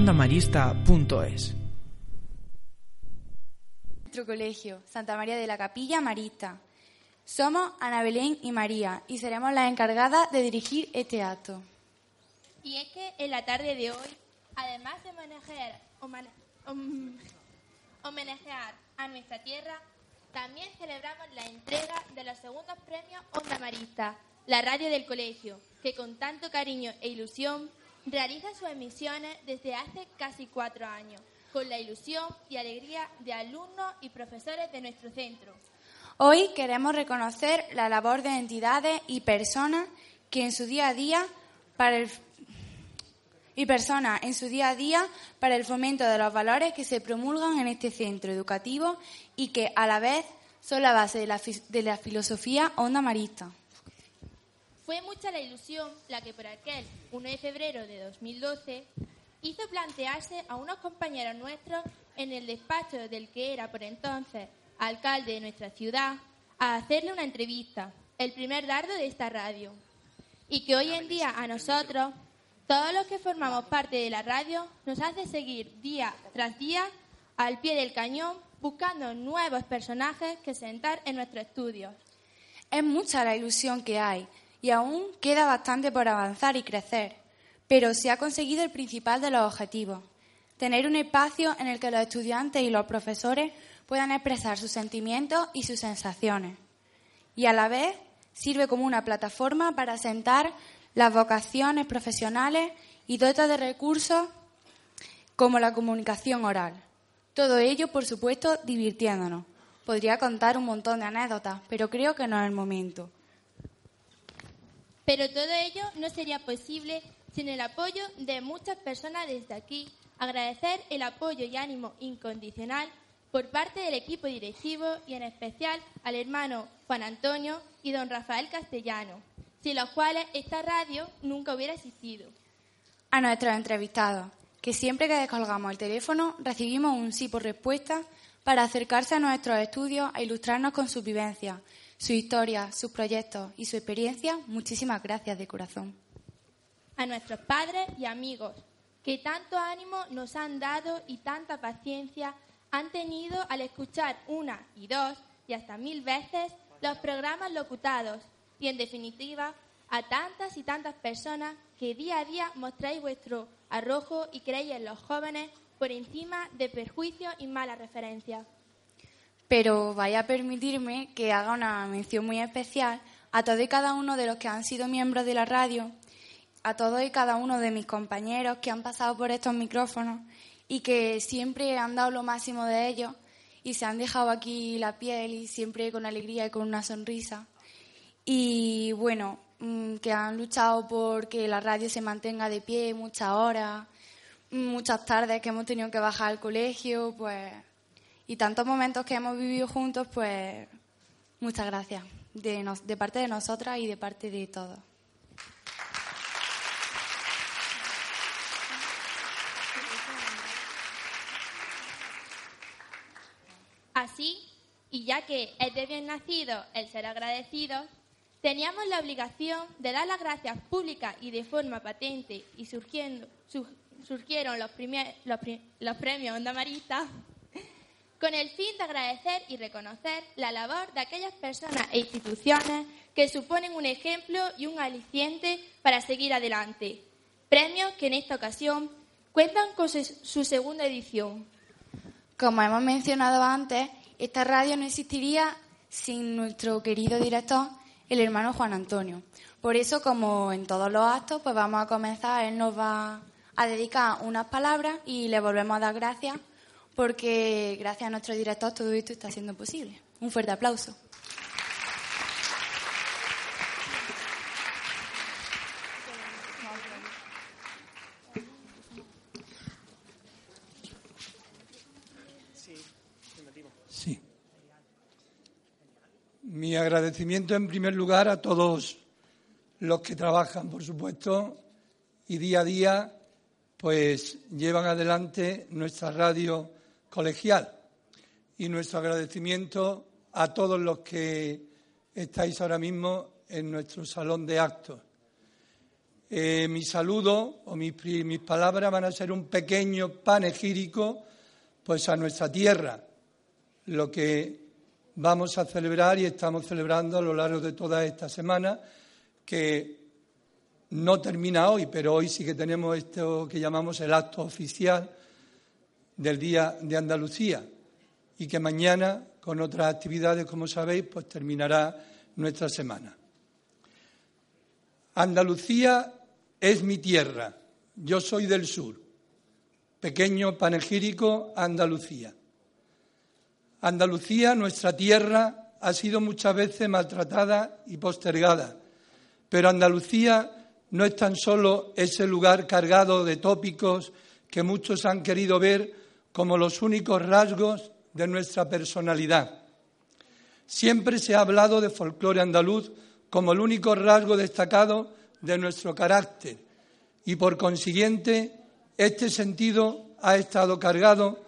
ondamarista.es. Nuestro colegio, Santa María de la Capilla Marista. Somos Ana Belén y María y seremos las encargadas de dirigir este acto. Y es que en la tarde de hoy, además de homenajear, homenajear a nuestra tierra, también celebramos la entrega de los segundos premios Onda Marista, la radio del colegio, que con tanto cariño e ilusión realiza sus emisiones desde hace casi cuatro años, con la ilusión y alegría de alumnos y profesores de nuestro centro. Hoy queremos reconocer la labor de entidades y personas que en su día a día para el y personas en su día a día para el fomento de los valores que se promulgan en este centro educativo y que a la vez son la base de la, de la filosofía onda marista. Fue mucha la ilusión la que por aquel 1 de febrero de 2012 hizo plantearse a unos compañeros nuestros en el despacho del que era por entonces alcalde de nuestra ciudad a hacerle una entrevista, el primer dardo de esta radio. Y que hoy en día a nosotros todos los que formamos parte de la radio nos hace seguir día tras día al pie del cañón buscando nuevos personajes que sentar en nuestros estudios. Es mucha la ilusión que hay y aún queda bastante por avanzar y crecer, pero se ha conseguido el principal de los objetivos, tener un espacio en el que los estudiantes y los profesores puedan expresar sus sentimientos y sus sensaciones. Y a la vez sirve como una plataforma para sentar las vocaciones profesionales y dota de recursos como la comunicación oral. Todo ello, por supuesto, divirtiéndonos. Podría contar un montón de anécdotas, pero creo que no es el momento. Pero todo ello no sería posible sin el apoyo de muchas personas desde aquí. Agradecer el apoyo y ánimo incondicional por parte del equipo directivo y en especial al hermano Juan Antonio y don Rafael Castellano, sin los cuales esta radio nunca hubiera existido. A nuestros entrevistados, que siempre que descolgamos el teléfono recibimos un sí por respuesta para acercarse a nuestros estudios a ilustrarnos con su vivencia, su historia, sus proyectos y su experiencia, muchísimas gracias de corazón. A nuestros padres y amigos, que tanto ánimo nos han dado y tanta paciencia han tenido al escuchar una y dos y hasta mil veces los programas locutados y, en definitiva, a tantas y tantas personas que día a día mostráis vuestro arrojo y creéis en los jóvenes por encima de perjuicios y malas referencias. Pero vaya a permitirme que haga una mención muy especial a todos y cada uno de los que han sido miembros de la radio, a todos y cada uno de mis compañeros que han pasado por estos micrófonos y que siempre han dado lo máximo de ellos y se han dejado aquí la piel y siempre con alegría y con una sonrisa. Y bueno, mm, que han luchado por que la radio se mantenga de pie muchas horas, muchas tardes que hemos tenido que bajar al colegio, pues, y tantos momentos que hemos vivido juntos, pues, muchas gracias de, parte de nosotras y de parte de todos. Así, y ya que es de bien nacido el ser agradecido, teníamos la obligación de dar las gracias públicas y de forma patente y surgiendo, surgieron los, los, premios Onda Marista con el fin de agradecer y reconocer la labor de aquellas personas e instituciones que suponen un ejemplo y un aliciente para seguir adelante. Premios que en esta ocasión cuentan con su segunda edición. Como hemos mencionado antes, esta radio no existiría sin nuestro querido director, el hermano Juan Antonio. Por eso, como en todos los actos, pues vamos a comenzar. Él nos va a dedicar unas palabras y le volvemos a dar gracias porque gracias a nuestro director todo esto está siendo posible. Un fuerte aplauso. Mi agradecimiento en primer lugar a todos los que trabajan, por supuesto, y día a día pues llevan adelante nuestra radio colegial. Y nuestro agradecimiento a todos los que estáis ahora mismo en nuestro salón de actos. eh, mi saludo o mis, mis palabras van a ser un pequeño panegírico pues a nuestra tierra, lo que vamos a celebrar y estamos celebrando a lo largo de toda esta semana, que no termina hoy, pero hoy sí que tenemos esto que llamamos el acto oficial del Día de Andalucía y que mañana, con otras actividades, como sabéis, pues terminará nuestra semana. Andalucía es mi tierra, yo soy del sur, pequeño panegírico Andalucía. Andalucía, nuestra tierra, ha sido muchas veces maltratada y postergada, pero Andalucía no es tan solo ese lugar cargado de tópicos que muchos han querido ver como los únicos rasgos de nuestra personalidad. Siempre se ha hablado de folclore andaluz como el único rasgo destacado de nuestro carácter y por consiguiente este sentido ha estado cargado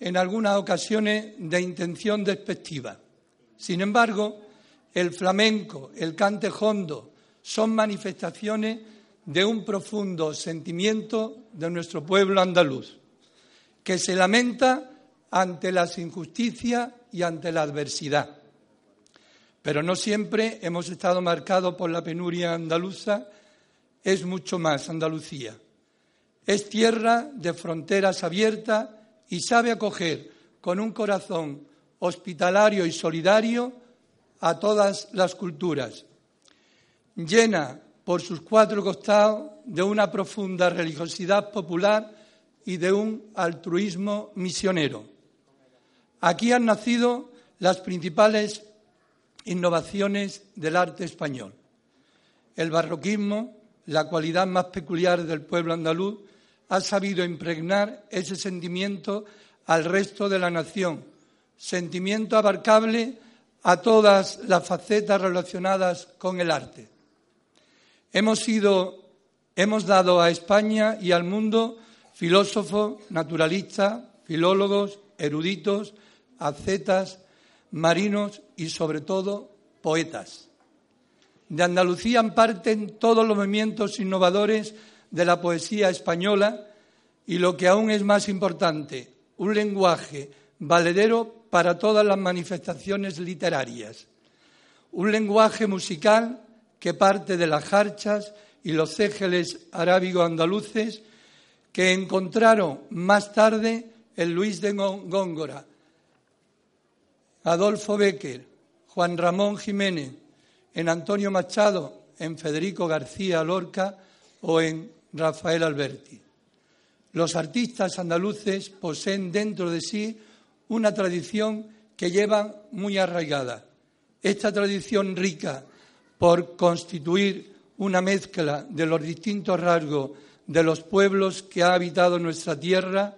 en algunas ocasiones de intención despectiva. Sin embargo, el flamenco, el cante hondo, son manifestaciones de un profundo sentimiento de nuestro pueblo andaluz, que se lamenta ante las injusticias y ante la adversidad. Pero no siempre hemos estado marcados por la penuria andaluza, es mucho más Andalucía. Es tierra de fronteras abiertas y sabe acoger con un corazón hospitalario y solidario a todas las culturas, llena por sus cuatro costados de una profunda religiosidad popular y de un altruismo misionero. Aquí han nacido las principales innovaciones del arte español. El barroquismo, la cualidad más peculiar del pueblo andaluz, ha sabido impregnar ese sentimiento al resto de la nación, sentimiento abarcable a todas las facetas relacionadas con el arte. Hemos hemos dado a España y al mundo filósofos, naturalistas, filólogos, eruditos, ascetas, marinos y sobre todo poetas. De Andalucía parten todos los movimientos innovadores de la poesía española y lo que aún es más importante, un lenguaje valedero para todas las manifestaciones literarias, un lenguaje musical que parte de las jarchas y los cégeles arábigo-andaluces que encontraron más tarde en Luis de Góngora, Adolfo Becker, Juan Ramón Jiménez, en Antonio Machado, en Federico García Lorca o en Rafael Alberti. Los artistas andaluces poseen dentro de sí una tradición que llevan muy arraigada. Esta tradición rica por constituir una mezcla de los distintos rasgos de los pueblos que ha habitado nuestra tierra,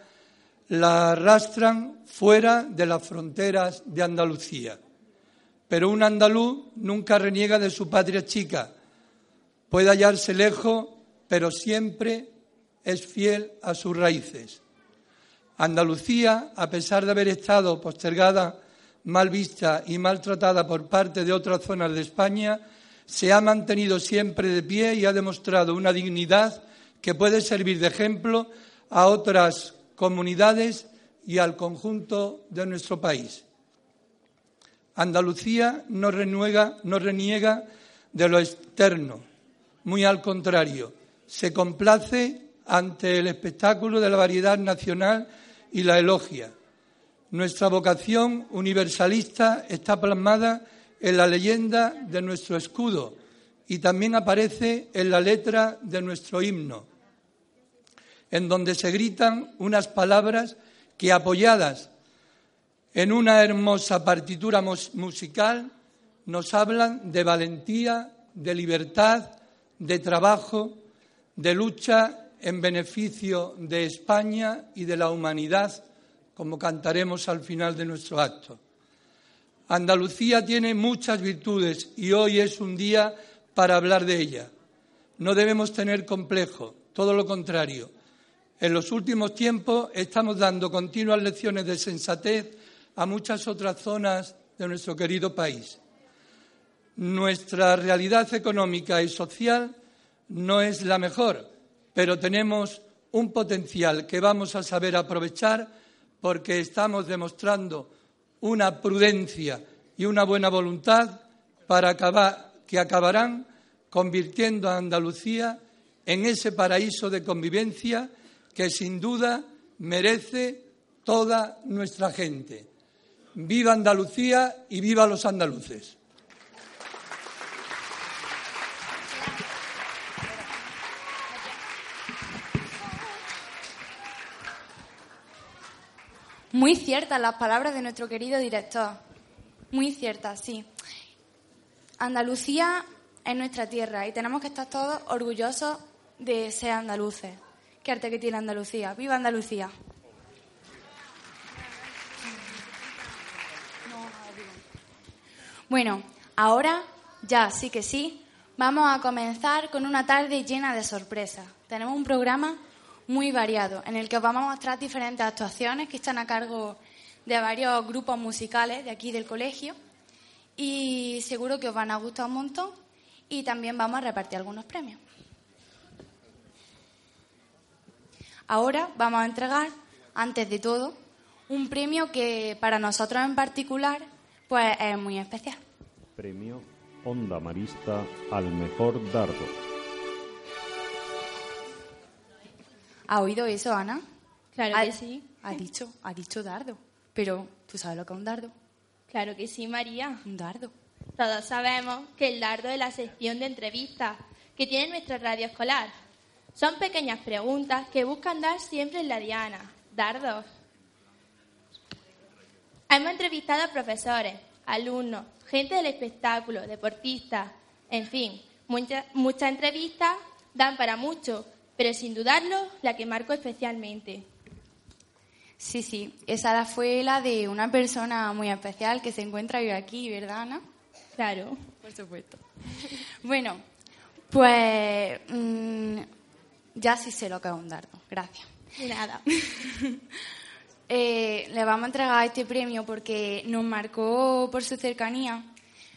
la arrastran fuera de las fronteras de Andalucía. Pero un andaluz nunca reniega de su patria chica. Puede hallarse lejos, pero siempre es fiel a sus raíces. Andalucía, a pesar de haber estado postergada, mal vista y maltratada por parte de otras zonas de España, se ha mantenido siempre de pie y ha demostrado una dignidad que puede servir de ejemplo a otras comunidades y al conjunto de nuestro país. Andalucía no, reniega de lo externo, muy al contrario, se complace ante el espectáculo de la variedad nacional y la elogia. Nuestra vocación universalista está plasmada en la leyenda de nuestro escudo y también aparece en la letra de nuestro himno, en donde se gritan unas palabras que apoyadas en una hermosa partitura musical nos hablan de valentía, de libertad, de trabajo, de lucha en beneficio de España y de la humanidad, como cantaremos al final de nuestro acto. Andalucía tiene muchas virtudes y hoy es un día para hablar de ella. No debemos tener complejo, todo lo contrario. En los últimos tiempos estamos dando continuas lecciones de sensatez a muchas otras zonas de nuestro querido país. Nuestra realidad económica y social no es la mejor, pero tenemos un potencial que vamos a saber aprovechar porque estamos demostrando una prudencia y una buena voluntad para acabar, que acabarán convirtiendo a Andalucía en ese paraíso de convivencia que sin duda merece toda nuestra gente. Viva Andalucía y viva los andaluces. Muy ciertas las palabras de nuestro querido director. Muy ciertas, sí. Andalucía es nuestra tierra y tenemos que estar todos orgullosos de ser andaluces. Qué arte que tiene Andalucía. ¡Viva Andalucía! Bueno, ahora ya sí que sí, vamos a comenzar con una tarde llena de sorpresas. Tenemos un programa muy variado, en el que os vamos a mostrar diferentes actuaciones que están a cargo de varios grupos musicales de aquí del colegio y seguro que os van a gustar un montón y también vamos a repartir algunos premios. Ahora vamos a entregar, antes de todo, un premio que para nosotros en particular pues es muy especial. Premio Onda Marista al mejor dardo. ¿Ha oído eso, Ana? Claro Ha- que sí. Ha dicho, ha dicho dardo. Pero, ¿tú sabes lo que es un dardo? Claro que sí, María. Un dardo. Todos sabemos que el dardo es la sección de entrevistas que tiene nuestra radio escolar. Son pequeñas preguntas que buscan dar siempre en la diana. Dardos. Hemos entrevistado a profesores, alumnos, gente del espectáculo, deportistas, en fin, muchas, muchas entrevistas dan para mucho, pero sin dudarlo, la que marcó especialmente. Sí, sí. Esa fue la de una persona muy especial que se encuentra hoy aquí, ¿verdad, Ana? Claro. Por supuesto. Bueno, pues mm, ya sí sé lo que es un dardo. Gracias. Nada. Eh, le vamos a entregar este premio porque nos marcó por su cercanía,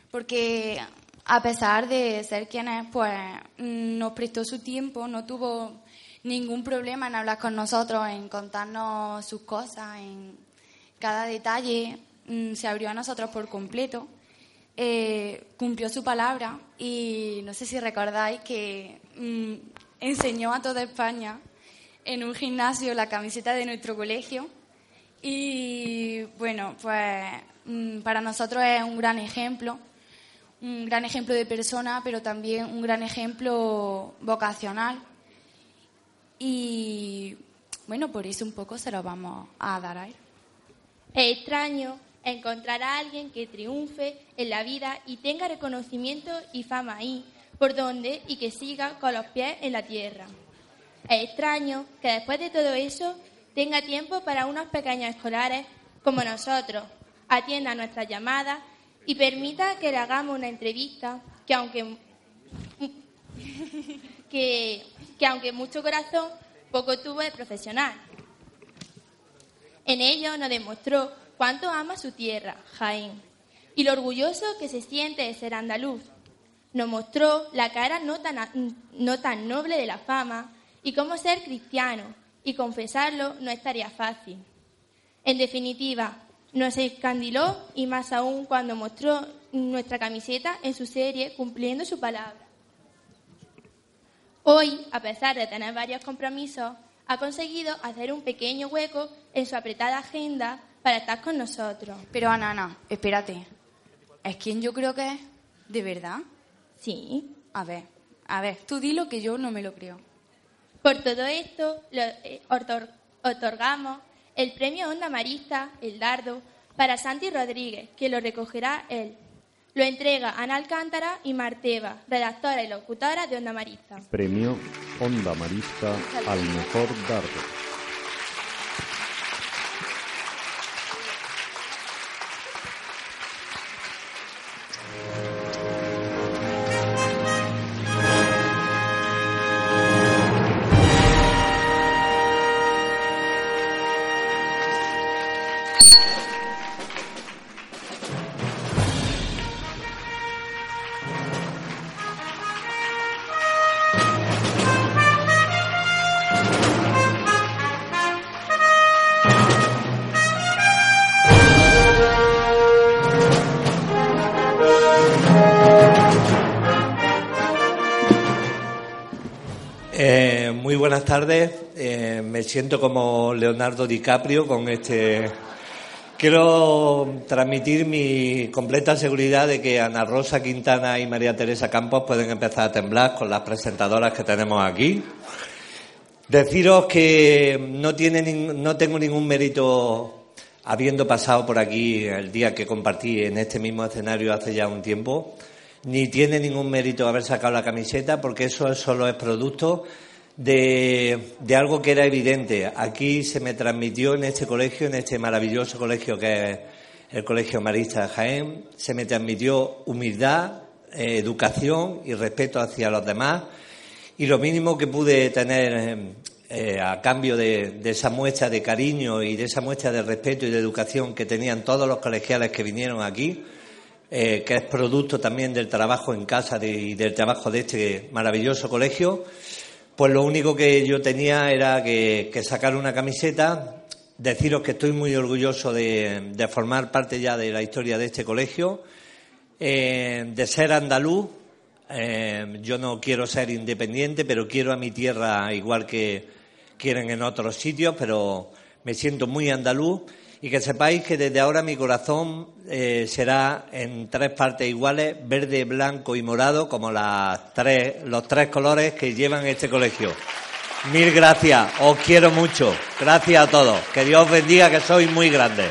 porque a pesar de ser quien es, pues mm, nos prestó su tiempo, no tuvo ningún problema en hablar con nosotros, en contarnos sus cosas, en cada detalle, mm, se abrió a nosotros por completo, eh, cumplió su palabra y no sé si recordáis que mm, enseñó a toda España en un gimnasio la camiseta de nuestro colegio. Y bueno, pues mm, para nosotros es un gran ejemplo, un gran ejemplo de persona, pero también un gran ejemplo vocacional. Y bueno, por eso un poco se lo vamos a dar a él. Es extraño encontrar a alguien que triunfe en la vida y tenga reconocimiento y fama ahí, por donde, y que siga con los pies en la tierra. Es extraño que después de todo eso tenga tiempo para unos pequeños escolares como nosotros, atienda nuestras llamadas y permita que le hagamos una entrevista que aunque que, que aunque mucho corazón, poco tuvo de profesional. En ello nos demostró cuánto ama su tierra, Jaén, y lo orgulloso que se siente de ser andaluz. Nos mostró la cara no tan, no tan noble de la fama y cómo ser cristiano, y confesarlo no estaría fácil. En definitiva, nos escandiló y más aún cuando mostró nuestra camiseta en su serie cumpliendo su palabra. Hoy, a pesar de tener varios compromisos, ha conseguido hacer un pequeño hueco en su apretada agenda para estar con nosotros. Pero Ana, Ana, espérate. ¿Es quien yo creo que es? ¿De verdad? Sí. A ver, a ver, tú dilo que yo no me lo creo. Por todo esto, lo, eh, otor- otorgamos el premio Onda Marista, el Dardo, para Santi Rodríguez, que lo recogerá él. Lo entrega Ana Alcántara y Marteva, redactora y locutora de Onda Marista. Premio Onda Marista al mejor dardo. Siento como Leonardo DiCaprio con este. Quiero transmitir mi completa seguridad de que Ana Rosa Quintana y María Teresa Campos pueden empezar a temblar con las presentadoras que tenemos aquí. Deciros que no, tiene, no tengo ningún mérito habiendo pasado por aquí el día que compartí en este mismo escenario hace ya un tiempo, ni tiene ningún mérito haber sacado la camiseta porque eso solo es producto de, algo que era evidente. Aquí se me transmitió en este colegio, en este maravilloso colegio que es el Colegio Marista de Jaén, se me transmitió humildad, eh, educación y respeto hacia los demás. Y lo mínimo que pude tener eh, a cambio de, esa muestra de cariño y de esa muestra de respeto y de educación que tenían todos los colegiales que vinieron aquí, eh, que es producto también del trabajo en casa y del trabajo de este maravilloso colegio, pues lo único que yo tenía era que, sacar una camiseta, deciros que estoy muy orgulloso de, formar parte ya de la historia de este colegio, eh, de ser andaluz. Eh, yo no quiero ser independiente, pero quiero a mi tierra igual que quieren en otros sitios, pero me siento muy andaluz y que sepáis que desde ahora mi corazón eh, será en tres partes iguales, verde, blanco y morado, como las tres, los tres colores que llevan este colegio. Mil gracias, os quiero mucho. Gracias a todos. Que Dios os bendiga, que sois muy grandes.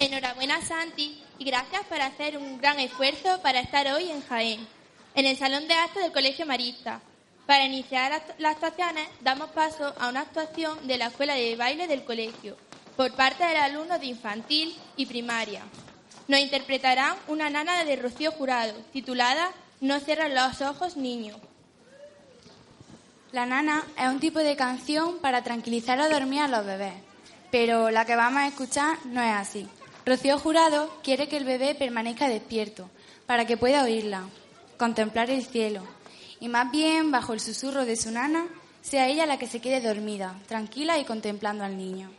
Enhorabuena, Santi, y gracias por hacer un gran esfuerzo para estar hoy en Jaén, en el Salón de Actos del Colegio Marista. Para iniciar las actuaciones, damos paso a una actuación de la Escuela de Baile del Colegio, por parte del alumno de infantil y primaria. Nos interpretarán una nana de Rocío Jurado, titulada No cierran los ojos, niño. La nana es un tipo de canción para tranquilizar o dormir a los bebés, pero la que vamos a escuchar no es así. Rocío Jurado quiere que el bebé permanezca despierto para que pueda oírla, contemplar el cielo y más bien, bajo el susurro de su nana, sea ella la que se quede dormida, tranquila y contemplando al niño.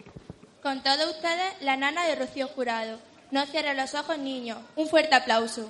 Con todos ustedes, la nana de Rocío Jurado. No cierre los ojos, niño. Un fuerte aplauso.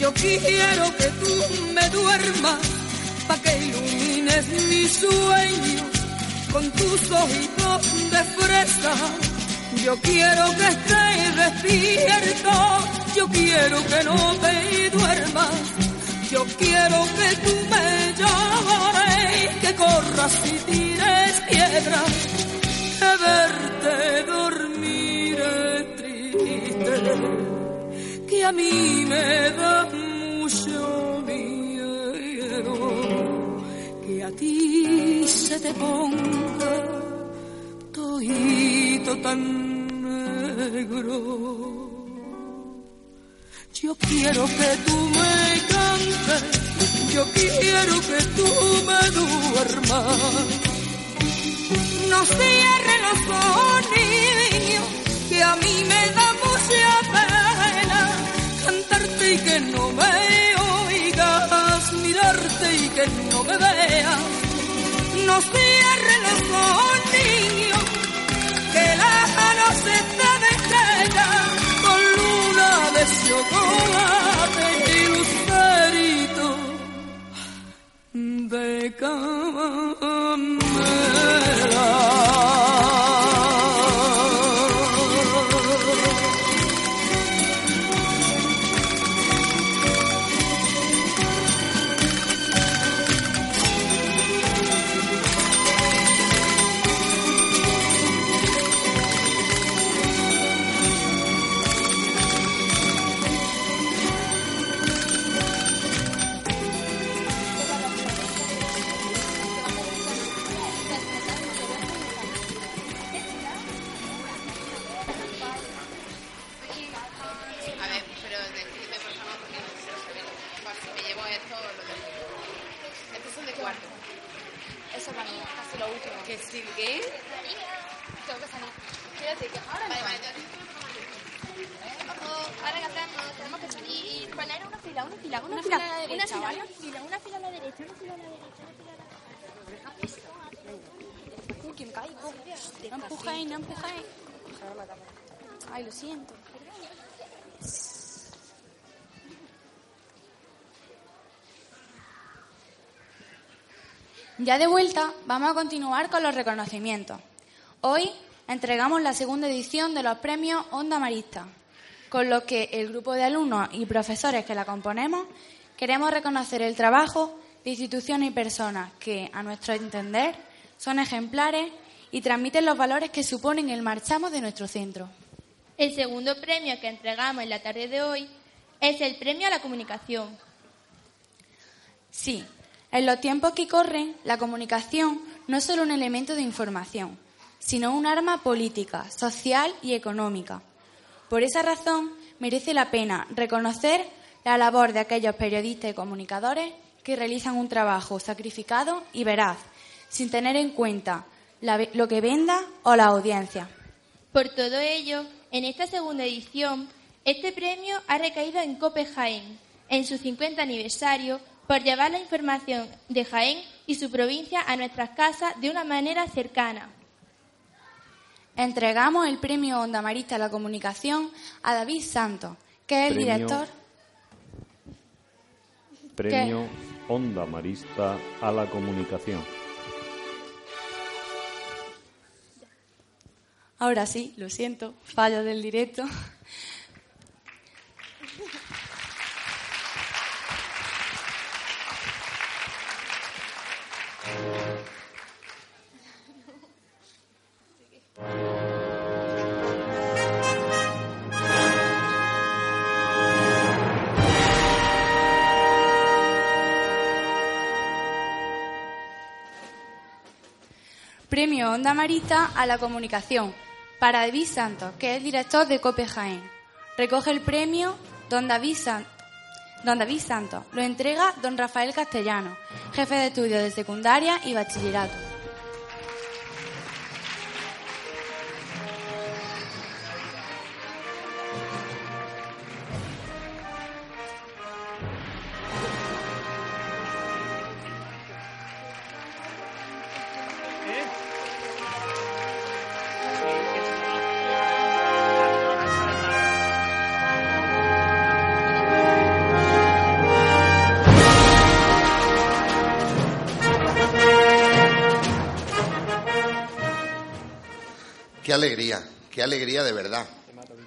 yo quiero que tú me duermas, pa' que ilumines mi sueño con tus ojitos de fresa. Yo quiero que estés despierto, yo quiero que no te duermas, yo quiero que tú me llores, que corras y tires piedras, que verte dormir triste, que a mí me da mucho miedo, que a ti se te ponga toito tan negro. Yo quiero que tú me cantes, yo quiero que tú me duermas. No cierren los ojos, niño, que a mí me da mucha pena cantarte y que no me oigas, mirarte y que no me veas. No cierren los ojos, niño, que la noche está de con luna de chocolate y lucerito de canela. Fila, una fila, una, Una fila, fila a la una derecha, fila, ¿vale? una fila, una fila a la derecha, una fila a la derecha, una fila a la derecha. Uy, que me caigo. No empujéis, no empujéis. Ay, lo siento. Ya de vuelta, vamos a continuar con los reconocimientos. Hoy entregamos la segunda edición de los premios Onda Marista, con lo que el grupo de alumnos y profesores que la componemos queremos reconocer el trabajo de instituciones y personas que, a nuestro entender, son ejemplares y transmiten los valores que suponen el marchamo de nuestro centro. El segundo premio que entregamos en la tarde de hoy es el premio a la comunicación. Sí, en los tiempos que corren, la comunicación no es solo un elemento de información, sino un arma política, social y económica. Por esa razón, merece la pena reconocer la labor de aquellos periodistas y comunicadores que realizan un trabajo sacrificado y veraz, sin tener en cuenta lo que venda o la audiencia. Por todo ello, en esta segunda edición, este premio ha recaído en Cope Jaén, en su 50 aniversario, por llevar la información de Jaén y su provincia a nuestras casas de una manera cercana entregamos el premio Onda Marista a la Comunicación a David Santos, que es el director. Premio Onda Marista a la Comunicación. Ahora sí, lo siento, fallo del directo. Premio Onda Marita a la Comunicación para David Santos, que es director de Cope Recoge el premio don David, don David Santos. Lo entrega don Rafael Castellano, jefe de estudios de secundaria y bachillerato. Alegría, qué alegría de verdad.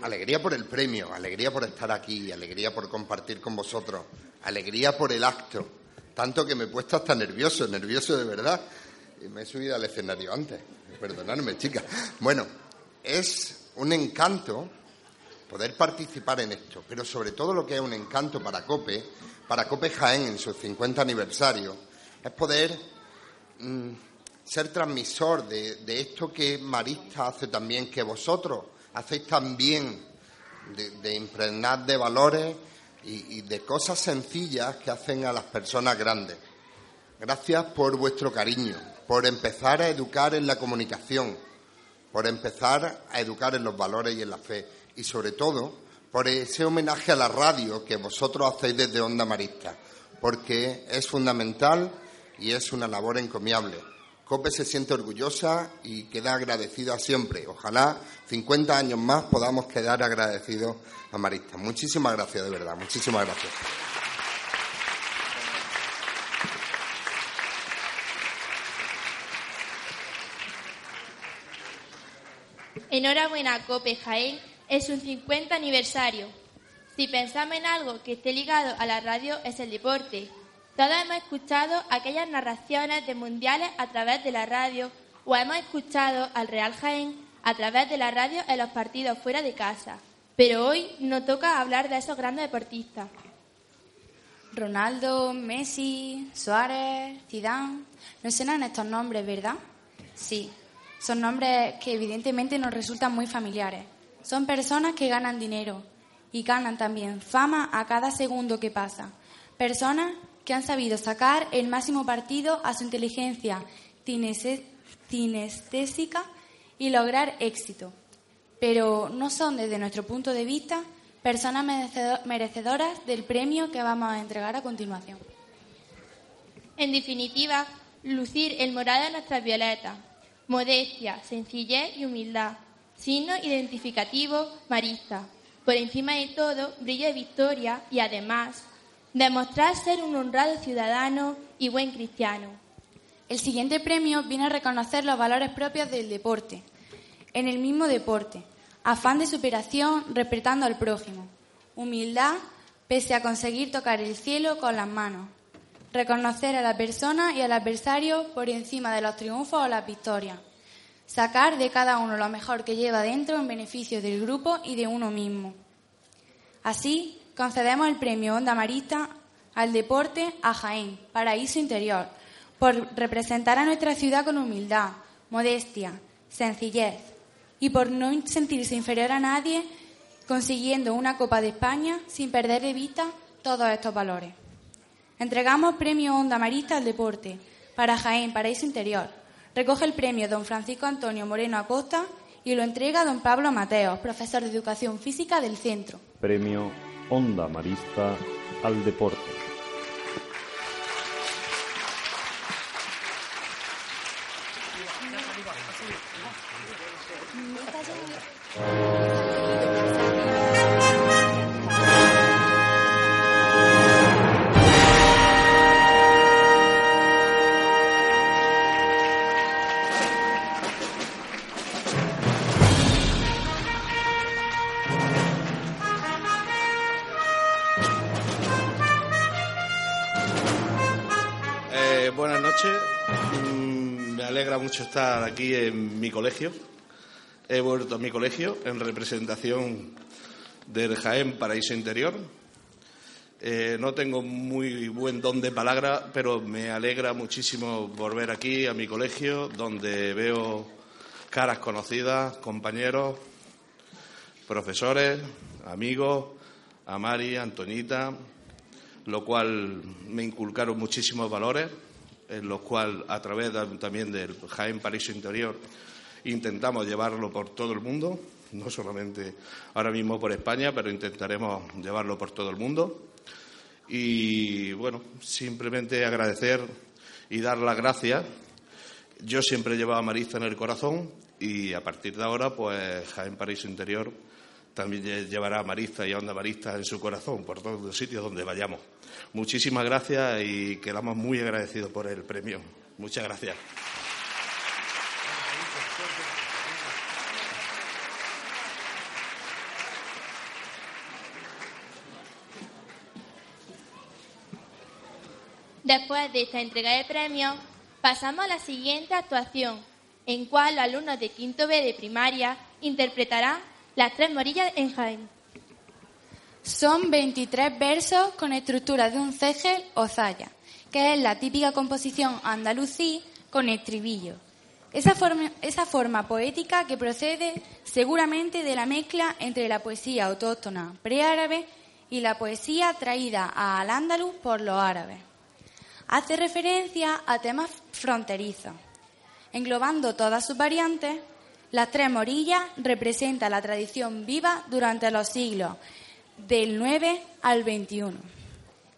Alegría por el premio, alegría por estar aquí, alegría por compartir con vosotros, alegría por el acto. Tanto que me he puesto hasta nervioso, nervioso de verdad. Y me he subido al escenario antes. Perdonadme, chicas. Bueno, es un encanto poder participar en esto, pero sobre todo lo que es un encanto para COPE, para COPE Jaén en su 50 aniversario, es poder mm, ser transmisor de, esto que Marista hace también, que vosotros hacéis también, de, de impregnar de valores y, y de cosas sencillas que hacen a las personas grandes. Gracias por vuestro cariño, por empezar a educar en la comunicación, por empezar a educar en los valores y en la fe, y sobre todo por ese homenaje a la radio que vosotros hacéis desde Onda Marista, porque es fundamental y es una labor encomiable. COPE se siente orgullosa y queda agradecida siempre. Ojalá 50 años más podamos quedar agradecidos a Marista. Muchísimas gracias, de verdad. Muchísimas gracias. Enhorabuena, Cope Jaén, es un 50 aniversario. Si pensamos en algo que esté ligado a la radio es el deporte. Todos hemos escuchado aquellas narraciones de mundiales a través de la radio o hemos escuchado al Real Jaén a través de la radio en los partidos fuera de casa. Pero hoy nos toca hablar de esos grandes deportistas. Ronaldo, Messi, Suárez, Zidane. ¿No suenan estos nombres, verdad? Sí, son nombres que evidentemente nos resultan muy familiares. Son personas que ganan dinero y ganan también fama a cada segundo que pasa. Personas que han sabido sacar el máximo partido a su inteligencia cinestésica y lograr éxito. Pero no son, desde nuestro punto de vista, personas merecedo- merecedoras del premio que vamos a entregar a continuación. En definitiva, lucir el morado de nuestras violetas. Modestia, sencillez y humildad. Signo identificativo marista. Por encima de todo, brillo de victoria y además, demostrar ser un honrado ciudadano y buen cristiano. El siguiente premio viene a reconocer los valores propios del deporte. En el mismo deporte, afán de superación respetando al prójimo, humildad pese a conseguir tocar el cielo con las manos, reconocer a la persona y al adversario por encima de los triunfos o las victorias, sacar de cada uno lo mejor que lleva dentro en beneficio del grupo y de uno mismo. Así, concedemos el premio Onda Marista al deporte a Jaén, Paraíso Interior, por representar a nuestra ciudad con humildad, modestia, sencillez y por no sentirse inferior a nadie, consiguiendo una Copa de España sin perder de vista todos estos valores. Entregamos premio Onda Marista al deporte para Jaén, Paraíso Interior. Recoge el premio don Francisco Antonio Moreno Acosta y lo entrega don Pablo Mateos, profesor de Educación Física del centro. Premio Onda Marista al Deporte. Estar aquí en mi colegio. He vuelto a mi colegio en representación del Jaén Paraíso Interior. Eh, no tengo muy buen don de palabra, pero me alegra muchísimo volver aquí a mi colegio, donde veo caras conocidas, compañeros, profesores, amigos, a Mari, Antoñita, lo cual me inculcaron muchísimos valores, en los cuales a través también del Jaén Paraíso Interior intentamos llevarlo por todo el mundo, no solamente ahora mismo por España, pero intentaremos llevarlo por todo el mundo. Y bueno, simplemente agradecer y dar las gracias. Yo siempre he llevado Marista en el corazón y a partir de ahora, pues Jaén Paraíso Interior también lle- llevará Marista y a Onda Marista en su corazón por todos los sitios donde vayamos. Muchísimas gracias y quedamos muy agradecidos por el premio. Muchas gracias. Después de esta entrega de premios, pasamos a la siguiente actuación, en cual los alumnos de quinto B de primaria interpretarán Las Tres Morillas en Jaén. Son 23 versos con estructura de un cegel o zaya, que es la típica composición andalusí con estribillo. Esa forma, poética que procede seguramente de la mezcla entre la poesía autóctona preárabe y la poesía traída a Al-Ándalus por los árabes. Hace referencia a temas fronterizos. Englobando todas sus variantes, las tres morillas representan la tradición viva durante los siglos del 9 al 21,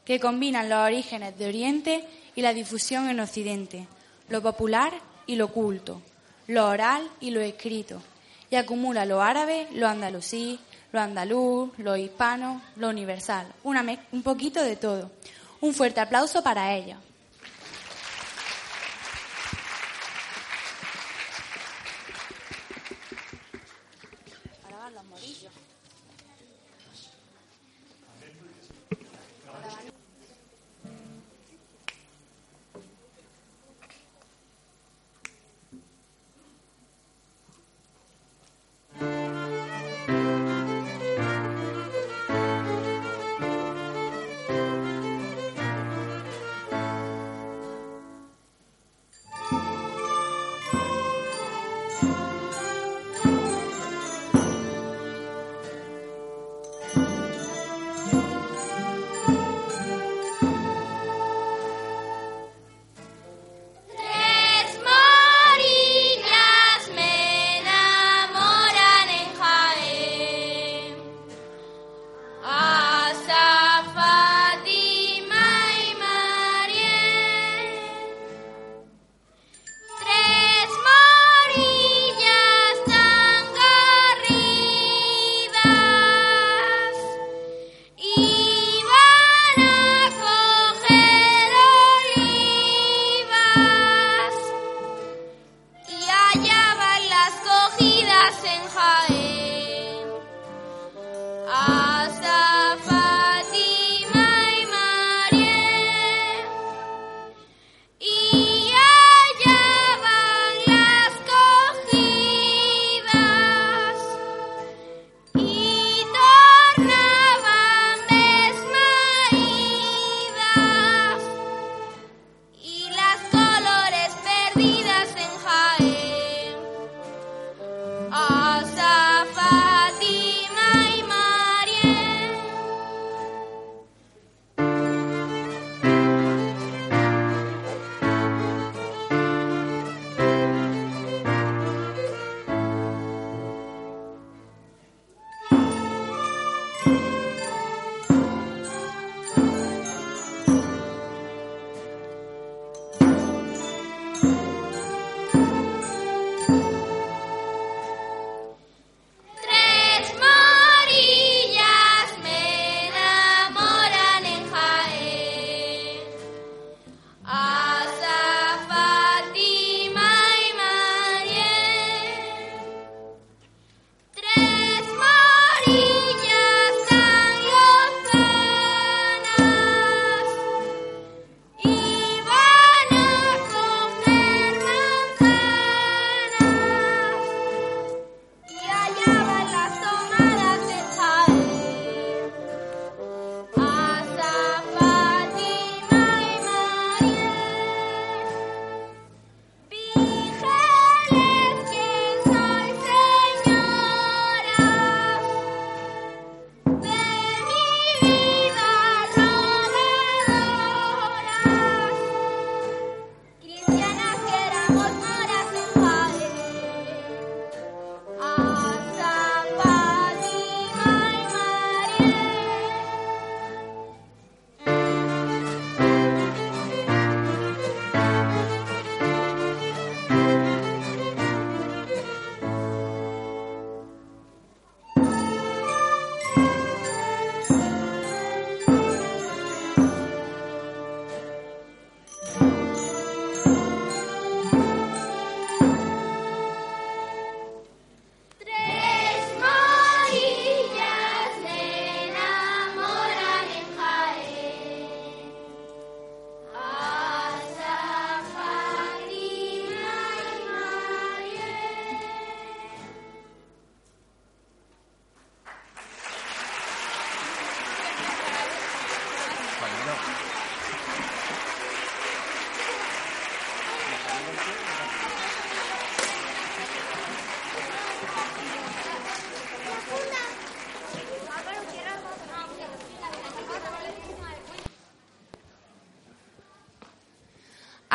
que combinan los orígenes de Oriente y la difusión en Occidente, lo popular y lo culto, lo oral y lo escrito, y acumula lo árabe, lo andalusí, lo andaluz, lo hispano, lo universal, un poquito de todo. Un fuerte aplauso para ellos.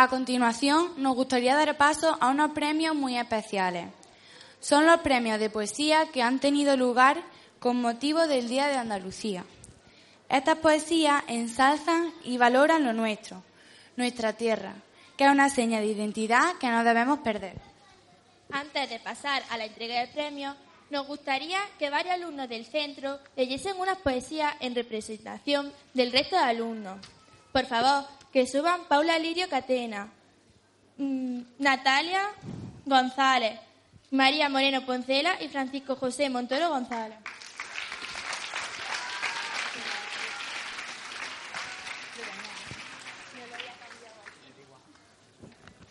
A continuación, nos gustaría dar paso a unos premios muy especiales. Son los premios de poesía que han tenido lugar con motivo del Día de Andalucía. Estas poesías ensalzan y valoran lo nuestro, nuestra tierra, que es una seña de identidad que no debemos perder. Antes de pasar a la entrega del premio, nos gustaría que varios alumnos del centro leyesen unas poesías en representación del resto de alumnos. Por favor, que suban Paula Lirio Catena, mm, Natalia González, María Moreno Poncela y Francisco José Montoro González.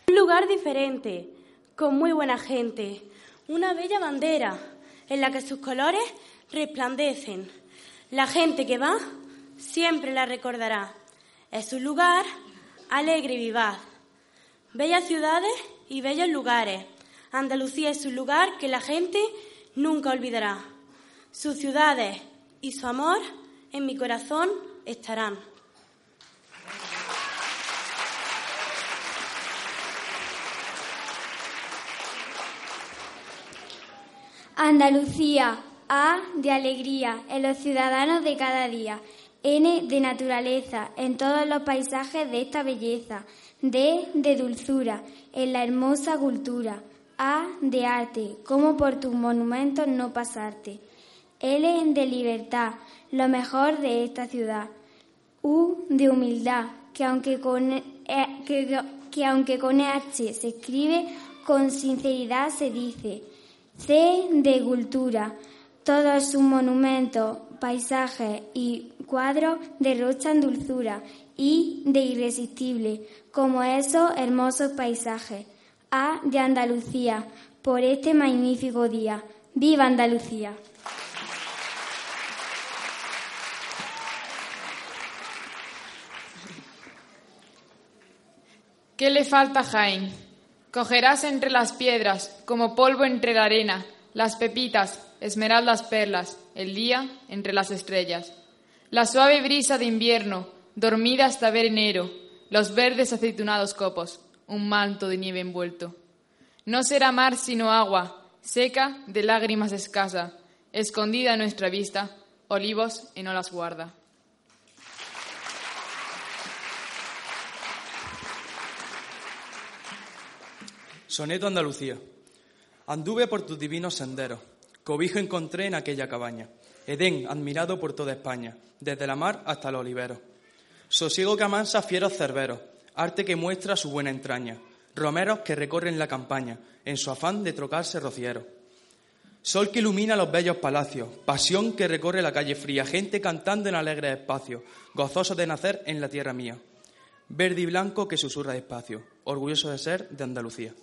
Un lugar diferente, con muy buena gente, una bella bandera en la que sus colores resplandecen. La gente que va siempre la recordará. Es un lugar alegre y vivaz. Bellas ciudades y bellos lugares. Andalucía es un lugar que la gente nunca olvidará. Sus ciudades y su amor en mi corazón estarán. Andalucía, A de alegría en los ciudadanos de cada día, N de naturaleza en todos los paisajes de esta belleza, D de dulzura en la hermosa cultura, A de arte, como por tus monumentos no pasarte, L de libertad, lo mejor de esta ciudad, U de humildad, que aunque con, E- que, que aunque con H se escribe, con sinceridad se dice, C de cultura. Todos sus monumentos, paisajes y cuadros derrochan dulzura. I de irresistible, como esos hermosos paisajes. A de Andalucía, por este magnífico día. ¡Viva Andalucía! ¿Qué le falta a Jaén? Cogerás entre las piedras, como polvo entre la arena, las pepitas, esmeraldas perlas, el día entre las estrellas. La suave brisa de invierno, dormida hasta ver enero, los verdes aceitunados copos, un manto de nieve envuelto. No será mar sino agua, seca de lágrimas escasa, escondida a nuestra vista, olivos y no las guarda. Soneto Andalucía. Anduve por tus divinos senderos, cobijo encontré en aquella cabaña, Edén admirado por toda España, desde la mar hasta los oliveros. Sosiego que amansa fieros cerberos, arte que muestra su buena entraña, romeros que recorren la campaña, en su afán de trocarse rocieros. Sol que ilumina los bellos palacios, pasión que recorre la calle fría, gente cantando en alegres espacios, gozosos de nacer en la tierra mía. Verde y blanco que susurra despacio, orgulloso de ser de Andalucía.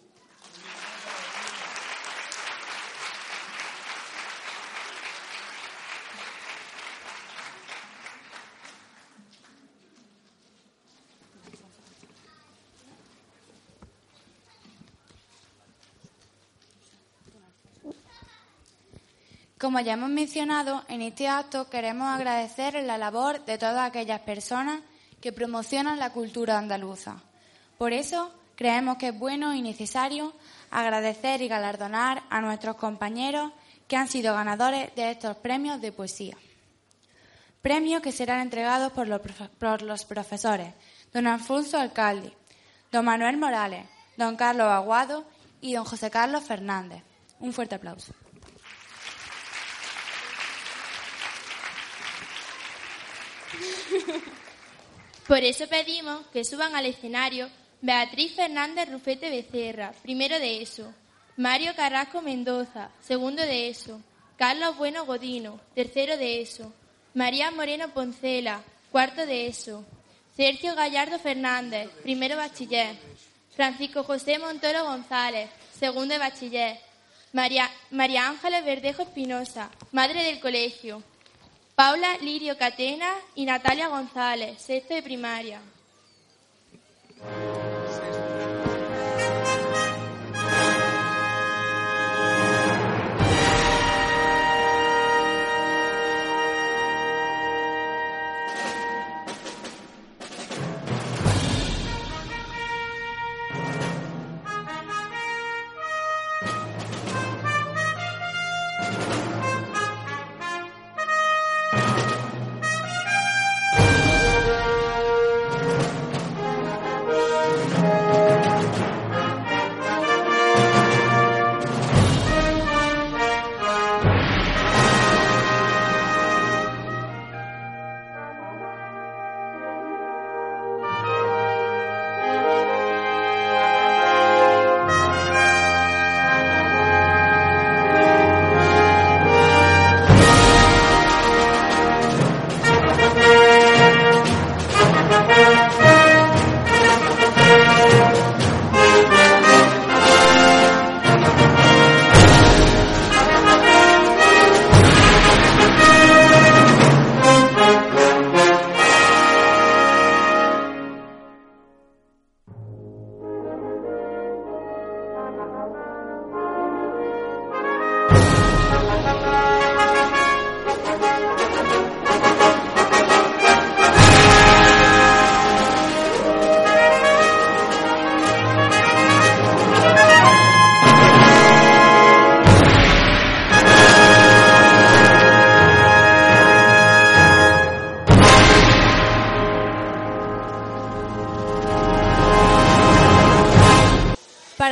Como ya hemos mencionado, en este acto queremos agradecer la labor de todas aquellas personas que promocionan la cultura andaluza. Por eso, creemos que es bueno y necesario agradecer y galardonar a nuestros compañeros que han sido ganadores de estos premios de poesía. Premios que serán entregados por los, profesores don Alfonso Alcalde, don Manuel Morales, don Carlos Aguado y don José Carlos Fernández. Un fuerte aplauso. Por eso pedimos que suban al escenario Beatriz Fernández Rufete Becerra, primero de ESO, Mario Carrasco Mendoza, segundo de ESO, Carlos Bueno Godino, tercero de ESO, María Moreno Poncela, cuarto de ESO, Sergio Gallardo Fernández, primero bachiller, Francisco José Montoro González, segundo de bachiller, María, María Ángeles Verdejo Espinosa, madre del colegio, Paula Lirio Catena y Natalia González, sexto de primaria.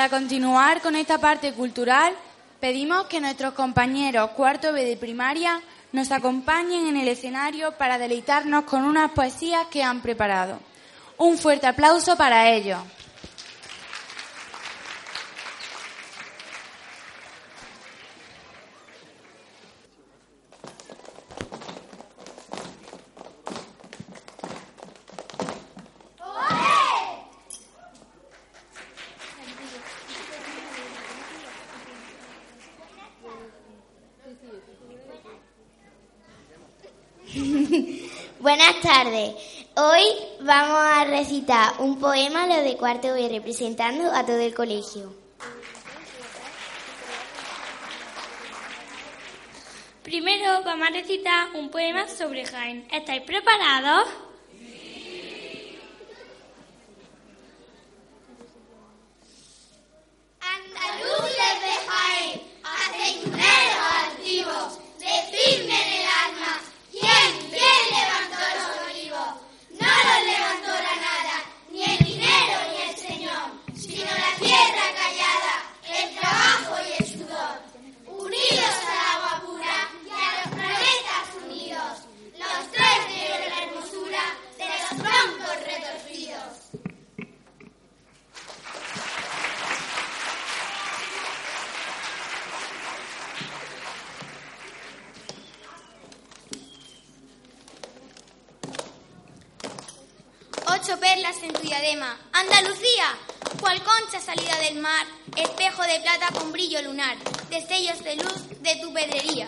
Para continuar con esta parte cultural, pedimos que nuestros compañeros cuarto B de primaria nos acompañen en el escenario para deleitarnos con unas poesías que han preparado. Un fuerte aplauso para ellos. Buenas tardes. Hoy vamos a recitar un poema, lo de cuarto B, representando a todo el colegio. Primero vamos a recitar un poema sobre Jaén. ¿Estáis preparados? Andaluces de Jaén, aceituneros altivos, decidme en el alma, ¿quién, quién levantó los olivos? No los levantó la nada, ni el dinero ni el señor, sino la tierra callada, el trabajo y el sudor, unidos al agua pura y a los planetas unidos, los tres de la hermosura de los troncos retorcidos. Ocho perlas en tu diadema. Andalucía, cual concha salida del mar, espejo de plata con brillo lunar, destellos de luz de tu pedrería.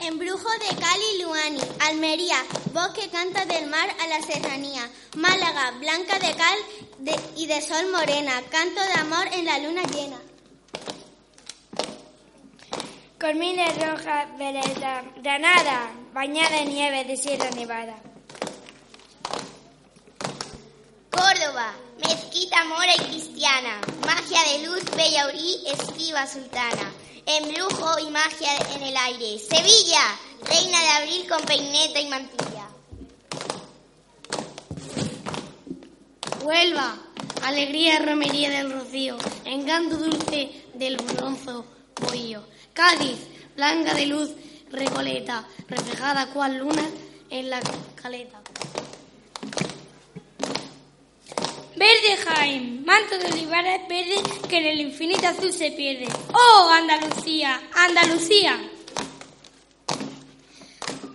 Embrujo de Cali Luani, Almería, voz que canta del mar a la serranía. Málaga, blanca de cal de- y de sol morena, canto de amor en la luna llena. Granada, bañada en nieve de Sierra Nevada. Córdoba, mezquita mora y cristiana, magia de luz, bella urí, esquiva sultana, embrujo y magia en el aire. Sevilla, reina de abril con peineta y mantilla. Huelva, alegría, romería del rocío, encanto dulce del bronzo bohío. Cádiz, blanca de luz, recoleta, reflejada cual luna en la caleta. Verde Jaén, manto de olivares verde que en el infinito azul se pierde. ¡Oh, Andalucía, Andalucía!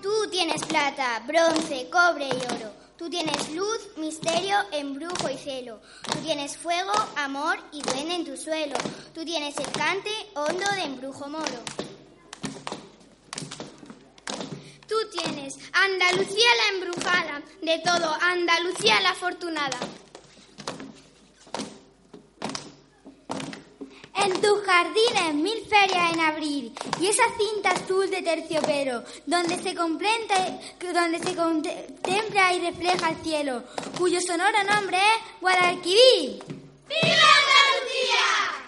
Tú tienes plata, bronce, cobre y oro. Tú tienes luz, misterio, embrujo y celo. Tú tienes fuego, amor y duende en tu suelo. Tú tienes el cante hondo de embrujo moro. Tú tienes Andalucía la embrujada, de todo Andalucía la afortunada. En tus jardines mil ferias en abril y esa cinta azul de terciopelo donde se donde se contempla y refleja el cielo, cuyo sonoro nombre es Guadalquivir. ¡Viva Andalucía!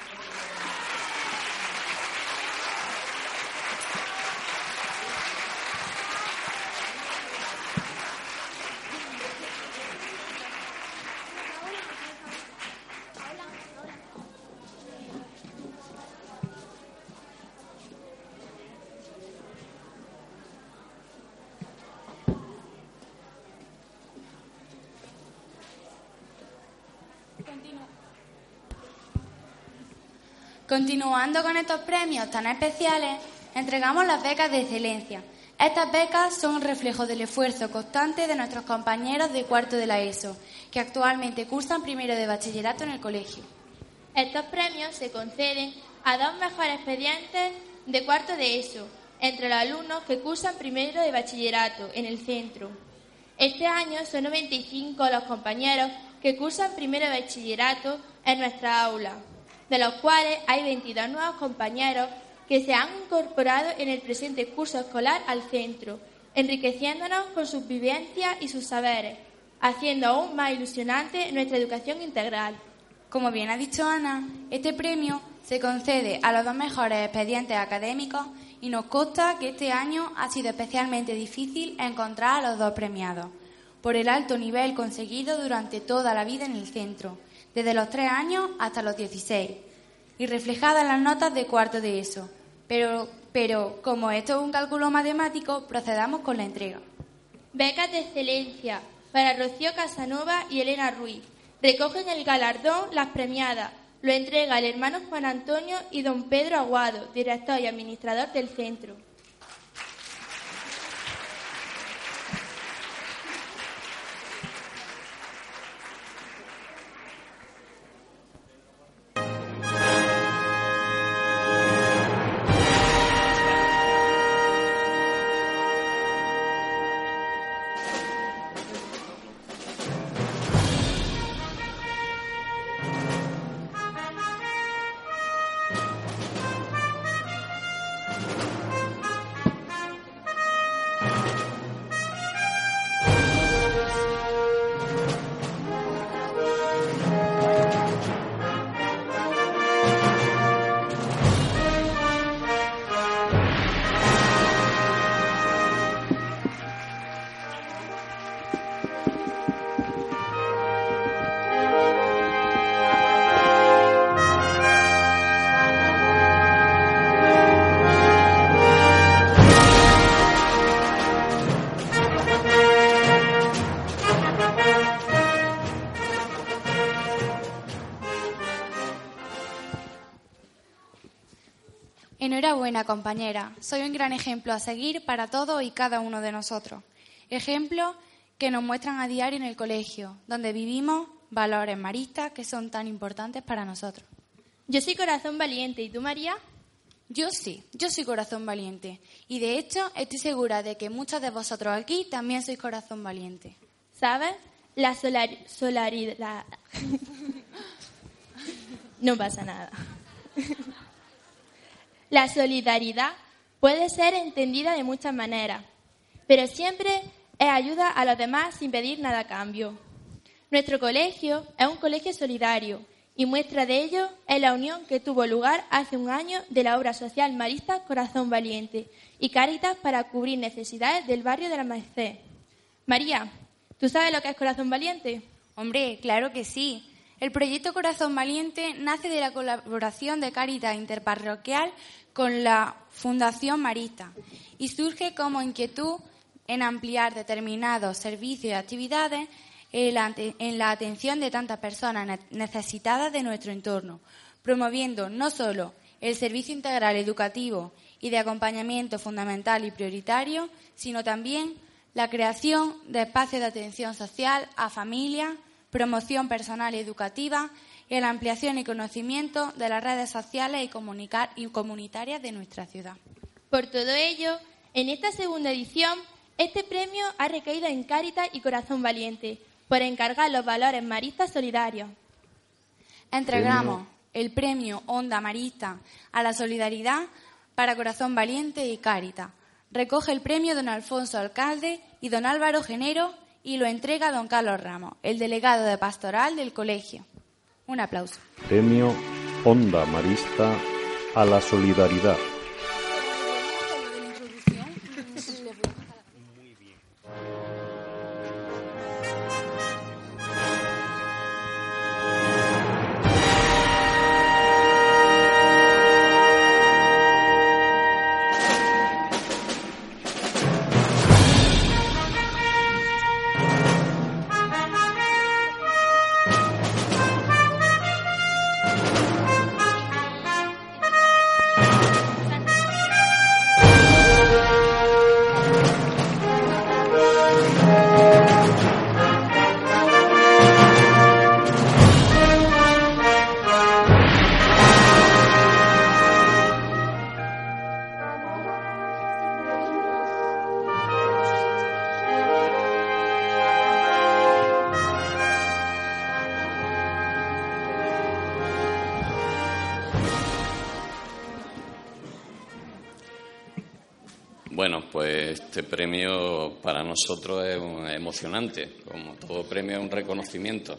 Continuando con estos premios tan especiales, entregamos las becas de excelencia. Estas becas son reflejo del esfuerzo constante de nuestros compañeros de cuarto de la ESO, que actualmente cursan primero de bachillerato en el colegio. Estos premios se conceden a dos mejores expedientes de cuarto de ESO, entre los alumnos que cursan primero de bachillerato en el centro. Este año son 95 los compañeros que cursan primero de bachillerato en nuestra aula, de los cuales hay 22 nuevos compañeros que se han incorporado en el presente curso escolar al centro, enriqueciéndonos con sus vivencias y sus saberes, haciendo aún más ilusionante nuestra educación integral. Como bien ha dicho Ana, este premio se concede a los dos mejores expedientes académicos y nos consta que este año ha sido especialmente difícil encontrar a los dos premiados. por el alto nivel conseguido durante toda la vida en el centro, desde los tres años hasta los 16, y reflejada en las notas de cuarto de eso. Pero, pero como esto es un cálculo matemático, procedamos con la entrega. Becas de excelencia para Rocío Casanova y Elena Ruiz. Recogen el galardón las premiadas. Lo entrega el hermano Juan Antonio y don Pedro Aguado, director y administrador del centro. Compañera. Soy un gran ejemplo a seguir para todos y cada uno de nosotros. Ejemplos que nos muestran a diario en el colegio, donde vivimos valores maristas que son tan importantes para nosotros. Yo soy corazón valiente. ¿Y tú, María? Yo sí, yo soy corazón valiente. Y de hecho, estoy segura de que muchos de vosotros aquí también sois corazón valiente. ¿Sabes? La solidaridad. no pasa nada. La solidaridad puede ser entendida de muchas maneras, pero siempre es ayuda a los demás sin pedir nada a cambio. Nuestro colegio es un colegio solidario y muestra de ello es la unión que tuvo lugar hace un año de la obra social marista Corazón Valiente y Cáritas para cubrir necesidades del barrio de la Merced. María, ¿tú sabes lo que es Corazón Valiente? Hombre, claro que sí. El proyecto Corazón Valiente nace de la colaboración de Cáritas Interparroquial con la Fundación Marista y surge como inquietud en ampliar determinados servicios y actividades en la atención de tantas personas necesitadas de nuestro entorno, promoviendo no solo el servicio integral educativo y de acompañamiento fundamental y prioritario, sino también la creación de espacios de atención social a familias, promoción personal y educativa y la ampliación y conocimiento de las redes sociales y, comunitarias de nuestra ciudad. Por todo ello, en esta segunda edición, este premio ha recaído en Cáritas y Corazón Valiente por encargar los valores maristas solidarios. Entregamos el premio Onda Marista a la solidaridad para Corazón Valiente y Cáritas. Recoge el premio don Alfonso Alcalde y don Álvaro Genero y lo entrega don Carlos Ramos, el delegado de pastoral del colegio. Un aplauso. Premio Onda Marista a la Solidaridad. Nosotros es emocionante, como todo premio es un reconocimiento.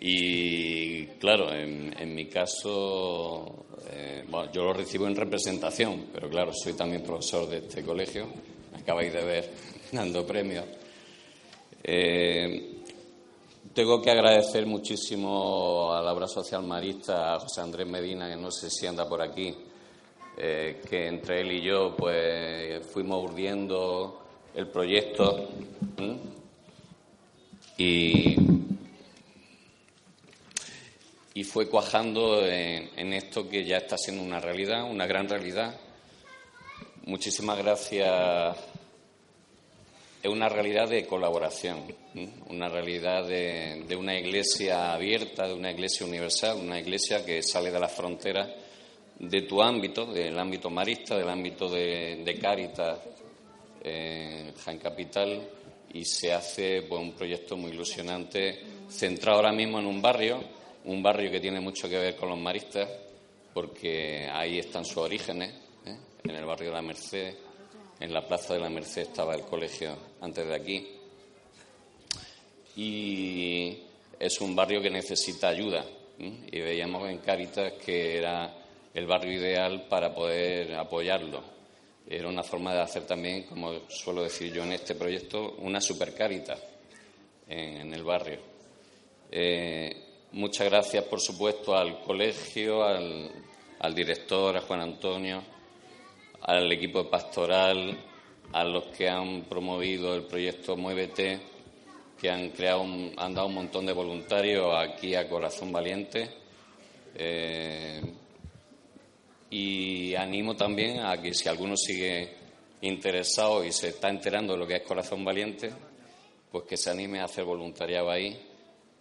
Y claro, en, mi caso, eh, yo lo recibo en representación, pero claro, soy también profesor de este colegio, me acabáis de ver dando premios. Eh, tengo que agradecer muchísimo a la obra social marista, a José Andrés Medina, que no sé si anda por aquí, eh, que entre él y yo pues fuimos urdiendo el proyecto y, y fue cuajando en, esto que ya está siendo una realidad, una gran realidad. Muchísimas gracias. Es una realidad de colaboración, una realidad de, una iglesia abierta, de una iglesia universal, una iglesia que sale de las fronteras de tu ámbito, del ámbito marista, del ámbito de, de Cáritas en Jaén Capital y se hace pues, un proyecto muy ilusionante centrado ahora mismo en un barrio, un barrio que tiene mucho que ver con los maristas porque ahí están sus orígenes, ¿eh? en el barrio de la Merced, en la Plaza de la Merced estaba el colegio antes de aquí. Y es un barrio que necesita ayuda. Y veíamos en Cáritas que era el barrio ideal para poder apoyarlo. Era una forma de hacer también, como suelo decir yo en este proyecto, una supercarita en, el barrio. Eh, muchas gracias, por supuesto, al colegio, al, director, a Juan Antonio, al equipo pastoral, a los que han promovido el proyecto Muévete, que han creado, han dado un montón de voluntarios aquí a Corazón Valiente. Eh, y animo también a que si alguno sigue interesado y se está enterando de lo que es Corazón Valiente, pues que se anime a hacer voluntariado ahí,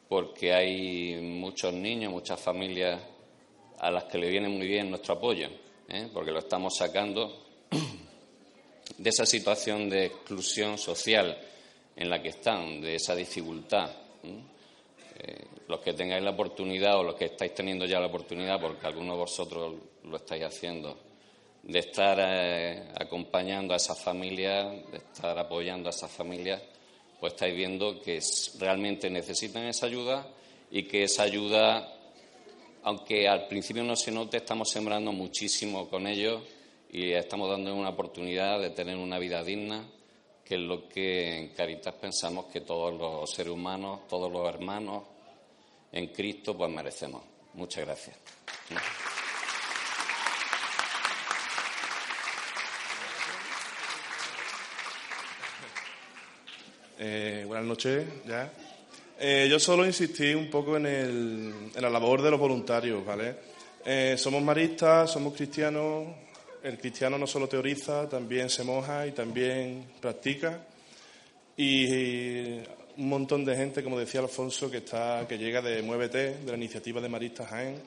porque hay muchos niños, muchas familias a las que le viene muy bien nuestro apoyo. ¿eh? porque lo estamos sacando de esa situación de exclusión social en la que están, de esa dificultad. Los que tengáis la oportunidad o los que estáis teniendo ya la oportunidad, porque algunos de vosotros lo estáis haciendo, de estar eh, acompañando a esas familias, de estar apoyando a esas familias, pues estáis viendo que realmente necesitan esa ayuda y que esa ayuda aunque al principio no se note, estamos sembrando muchísimo con ellos y estamos dando una oportunidad de tener una vida digna, que es lo que en Caritas pensamos que todos los seres humanos, todos los hermanos en Cristo, pues merecemos. Muchas gracias. Eh, buenas noches, ya. Eh, yo solo insistí un poco en, el, en, la labor de los voluntarios, ¿vale? Eh, somos maristas, somos cristianos. El cristiano no solo teoriza, también se moja y también practica. Y un montón de gente, como decía Alfonso, que, está, que llega de Muévete, de la iniciativa de Maristas Jaén.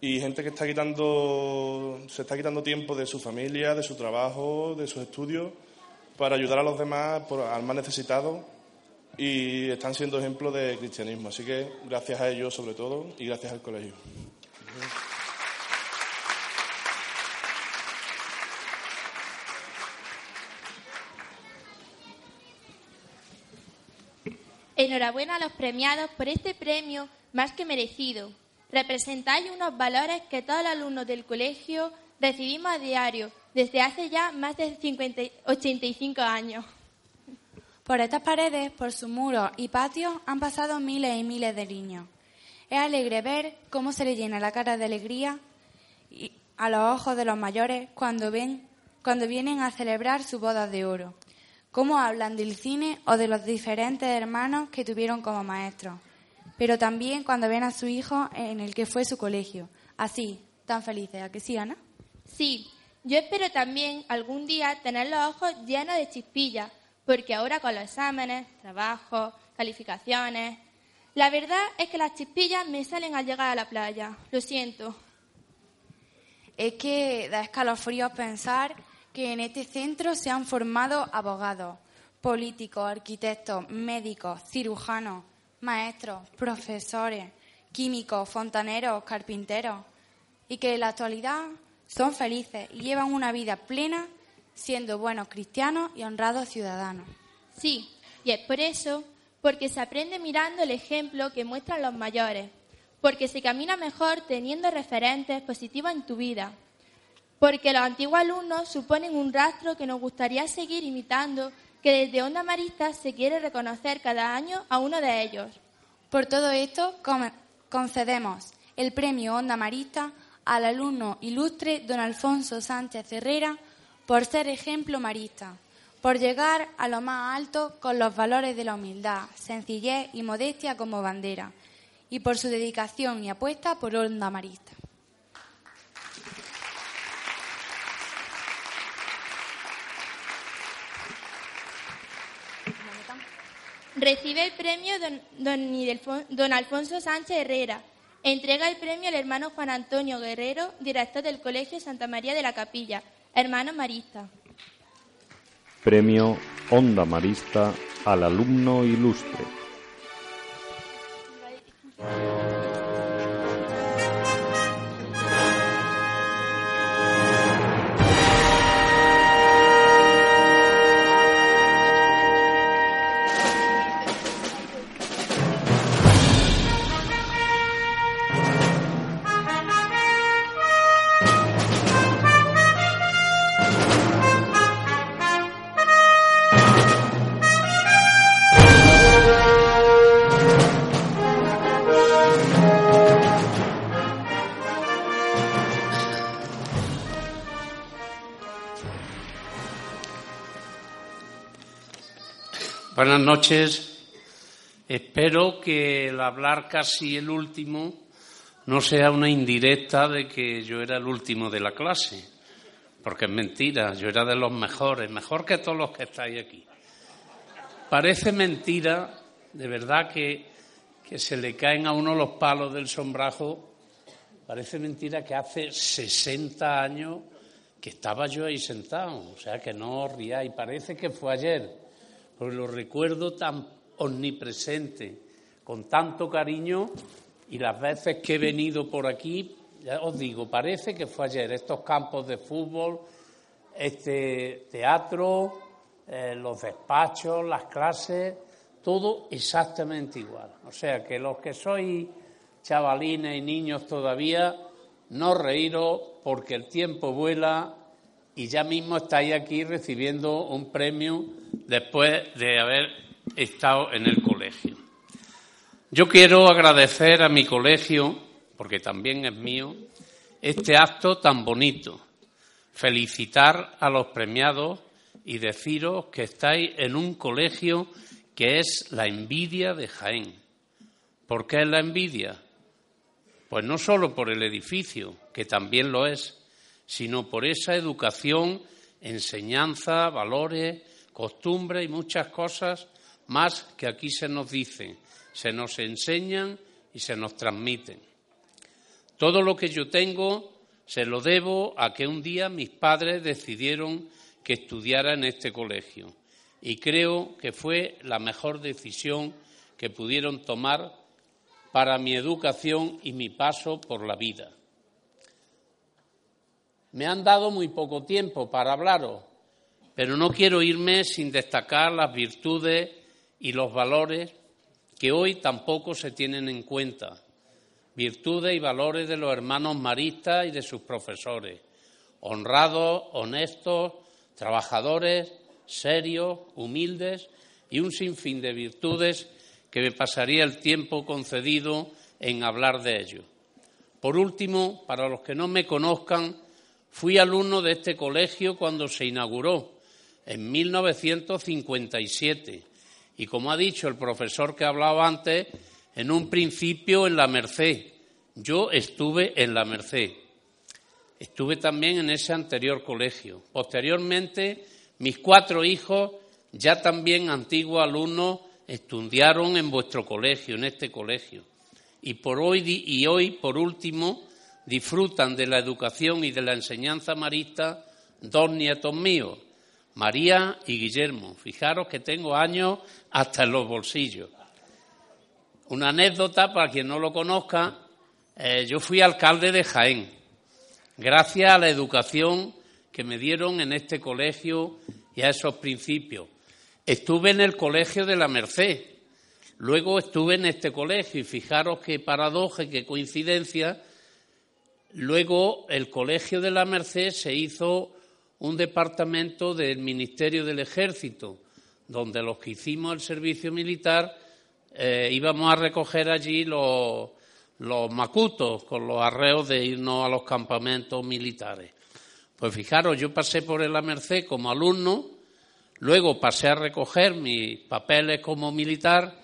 Y gente que está quitando, se está quitando tiempo de su familia, de su trabajo, de sus estudios, para ayudar a los demás, por, al más necesitado y están siendo ejemplo de cristianismo. Así que gracias a ellos sobre todo y gracias al colegio. Enhorabuena a los premiados por este premio más que merecido. Representáis unos valores que todos los alumnos del colegio recibimos a diario desde hace ya más de 50, 85 años. Por estas paredes, por sus muros y patios han pasado miles y miles de niños. Es alegre ver cómo se le llena la cara de alegría a los ojos de los mayores cuando ven, cuando vienen a celebrar su boda de oro. Cómo hablan del cine o de los diferentes hermanos que tuvieron como maestros. Pero también cuando ven a su hijo en el que fue su colegio. Así, tan felices. ¿A que sí, Ana? Sí. Yo espero también algún día tener los ojos llenos de chispillas porque ahora con los exámenes, trabajos, calificaciones, la verdad es que las chispillas me salen al llegar a la playa. Lo siento. Es que da escalofríos pensar que en este centro se han formado abogados, políticos, arquitectos, médicos, cirujanos, maestros, profesores, químicos, fontaneros, carpinteros, y que en la actualidad son felices y llevan una vida plena siendo buenos cristianos y honrados ciudadanos. Sí, y es por eso, porque se aprende mirando el ejemplo que muestran los mayores, porque se camina mejor teniendo referentes positivos en tu vida, porque los antiguos alumnos suponen un rastro que nos gustaría seguir imitando que desde Onda Marista se quiere reconocer cada año a uno de ellos. Por todo esto, concedemos el premio Onda Marista al alumno ilustre don Alfonso Sánchez Herrera por ser ejemplo marista, por llegar a lo más alto con los valores de la humildad, sencillez y modestia como bandera, y por su dedicación y apuesta por Onda Marista. Recibe el premio don, Alfonso Sánchez Herrera. Entrega el premio al hermano Juan Antonio Guerrero, director del Colegio Santa María de la Capilla, hermano marista. Premio Onda Marista al alumno ilustre. Buenas noches. Espero que el hablar casi el último no sea una indirecta de que yo era el último de la clase, porque es mentira, yo era de los mejores, mejor que todos los que estáis aquí. Parece mentira, de verdad, que, que se le caen a uno los palos del sombrajo, parece mentira que hace 60 años que estaba yo ahí sentado, o sea que no os riáis, parece que fue ayer lo recuerdo tan omnipresente, con tanto cariño, y las veces que he venido por aquí, ya os digo, parece que fue ayer, estos campos de fútbol, este teatro, eh, los despachos, las clases, todo exactamente igual. O sea que los que sois chavalines y niños todavía, no reíros porque el tiempo vuela y ya mismo estáis aquí recibiendo un premio después de haber estado en el colegio. Yo quiero agradecer a mi colegio, porque también es mío, este acto tan bonito. Felicitar a los premiados y deciros que estáis en un colegio que es la envidia de Jaén. ¿Por qué es la envidia? Pues no solo por el edificio, que también lo es, sino por esa educación, enseñanza, valores, costumbre y muchas cosas más que aquí se nos dicen, se nos enseñan y se nos transmiten. Todo lo que yo tengo se lo debo a que un día mis padres decidieron que estudiara en este colegio y creo que fue la mejor decisión que pudieron tomar para mi educación y mi paso por la vida. Me han dado muy poco tiempo para hablaros, pero no quiero irme sin destacar las virtudes y los valores que hoy tampoco se tienen en cuenta. Virtudes y valores de los hermanos maristas y de sus profesores. Honrados, honestos, trabajadores, serios, humildes y un sinfín de virtudes que me pasaría el tiempo concedido en hablar de ellos. Por último, para los que no me conozcan, fui alumno de este colegio cuando se inauguró en 1957. Y como ha dicho el profesor que hablaba antes, en un principio en la Merced. Yo estuve en la Merced. Estuve también en ese anterior colegio. Posteriormente, mis cuatro hijos, ya también antiguos alumnos, estudiaron en vuestro colegio, en este colegio. Y por hoy y hoy, por último, disfrutan de la educación y de la enseñanza marista dos nietos míos, María y Guillermo. Fijaros que tengo años hasta en los bolsillos. Una anécdota para quien no lo conozca, eh, yo fui alcalde de Jaén, gracias a la educación que me dieron en este colegio y a esos principios. Estuve en el colegio de la Merced, luego estuve en este colegio y fijaros qué paradoja y qué coincidencia, luego el colegio de la Merced se hizo un departamento del Ministerio del Ejército, donde los que hicimos el servicio militar eh, íbamos a recoger allí los, macutos con los arreos de irnos a los campamentos militares. Pues fijaros, yo pasé por el Merced como alumno, luego pasé a recoger mis papeles como militar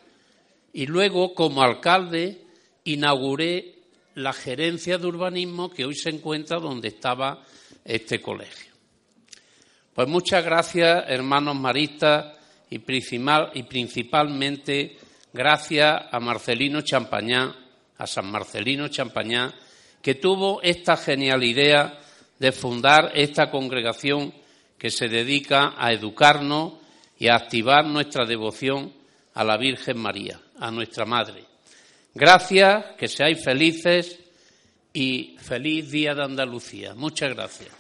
y luego como alcalde inauguré la gerencia de urbanismo que hoy se encuentra donde estaba este colegio. Pues muchas gracias, hermanos maristas, y, principalmente gracias a Marcelino Champañá, a San Marcelino Champañá, que tuvo esta genial idea de fundar esta congregación que se dedica a educarnos y a activar nuestra devoción a la Virgen María, a nuestra Madre. Gracias, que seáis felices y feliz Día de Andalucía. Muchas gracias.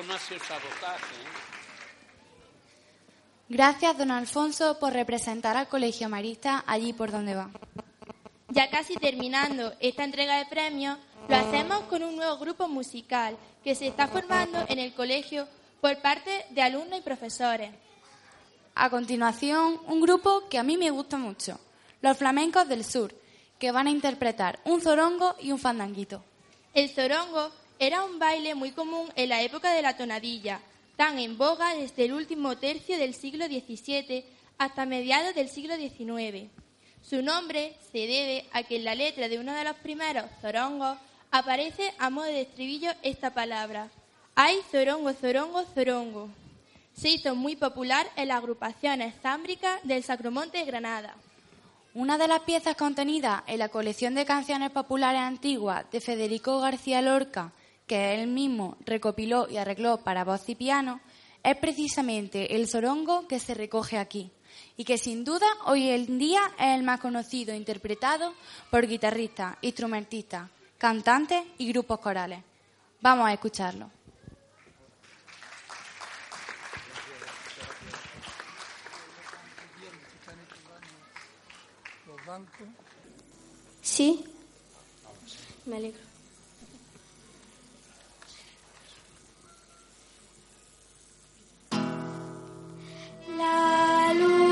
¿Eh? Gracias, don Alfonso, por representar al Colegio Marista allí por donde va. Ya casi terminando esta entrega de premios, lo hacemos con un nuevo grupo musical que se está formando en el colegio por parte de alumnos y profesores. A continuación, un grupo que a mí me gusta mucho, los flamencos del sur, que van a interpretar un zorongo y un fandanguito. El zorongo era un baile muy común en la época de la tonadilla, tan en boga desde el último tercio del siglo XVII hasta mediados del siglo XIX. Su nombre se debe a que en la letra de uno de los primeros zorongos aparece a modo de estribillo esta palabra. ¡Ay, zorongo, zorongo, zorongo! Se hizo muy popular en las agrupaciones zámbricas del Sacromonte de Granada. Una de las piezas contenidas en la colección de canciones populares antiguas de Federico García Lorca que él mismo recopiló y arregló para voz y piano, es precisamente el sorongo que se recoge aquí y que sin duda hoy en día es el más conocido e interpretado por guitarristas, instrumentistas, cantantes y grupos corales. Vamos a escucharlo. Sí, me alegro. La luna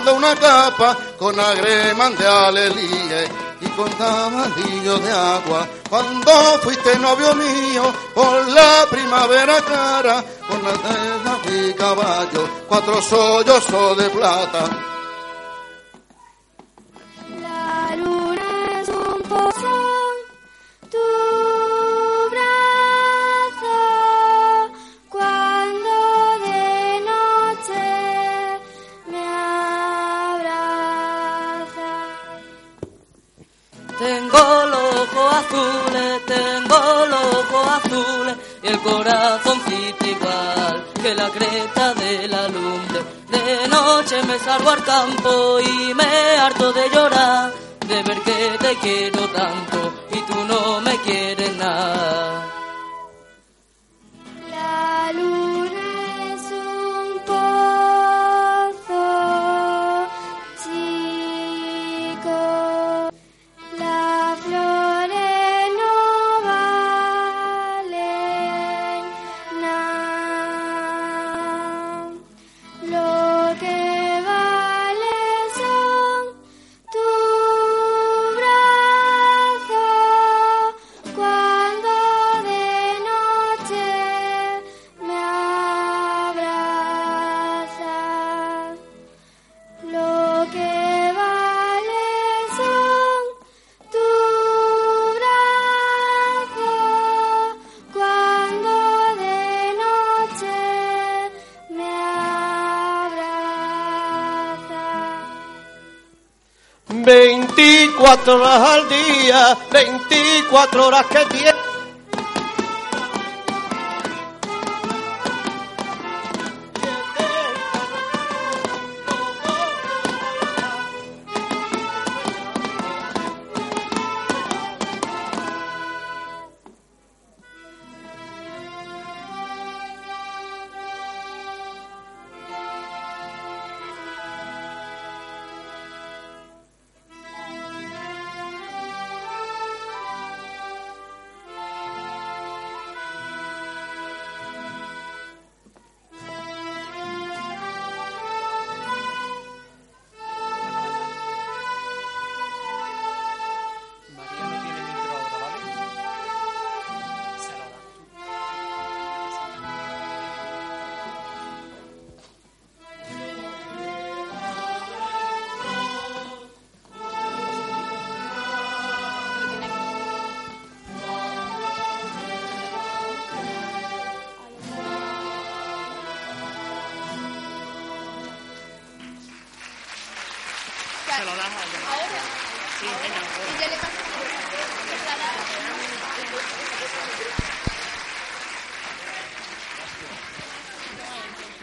una capa con agremán de alelíes y con tabalillo de agua. Cuando fuiste novio mío por la primavera clara, con las telas y caballo, cuatro sollozos de plata. Azules, tengo los ojos azules y el corazoncito igual que la cresta de la lumbre. De noche me salgo al campo y me harto de llorar, de ver que te quiero tanto y tú no me quieres nada. La luna 24 horas al día, 24 horas que tiene.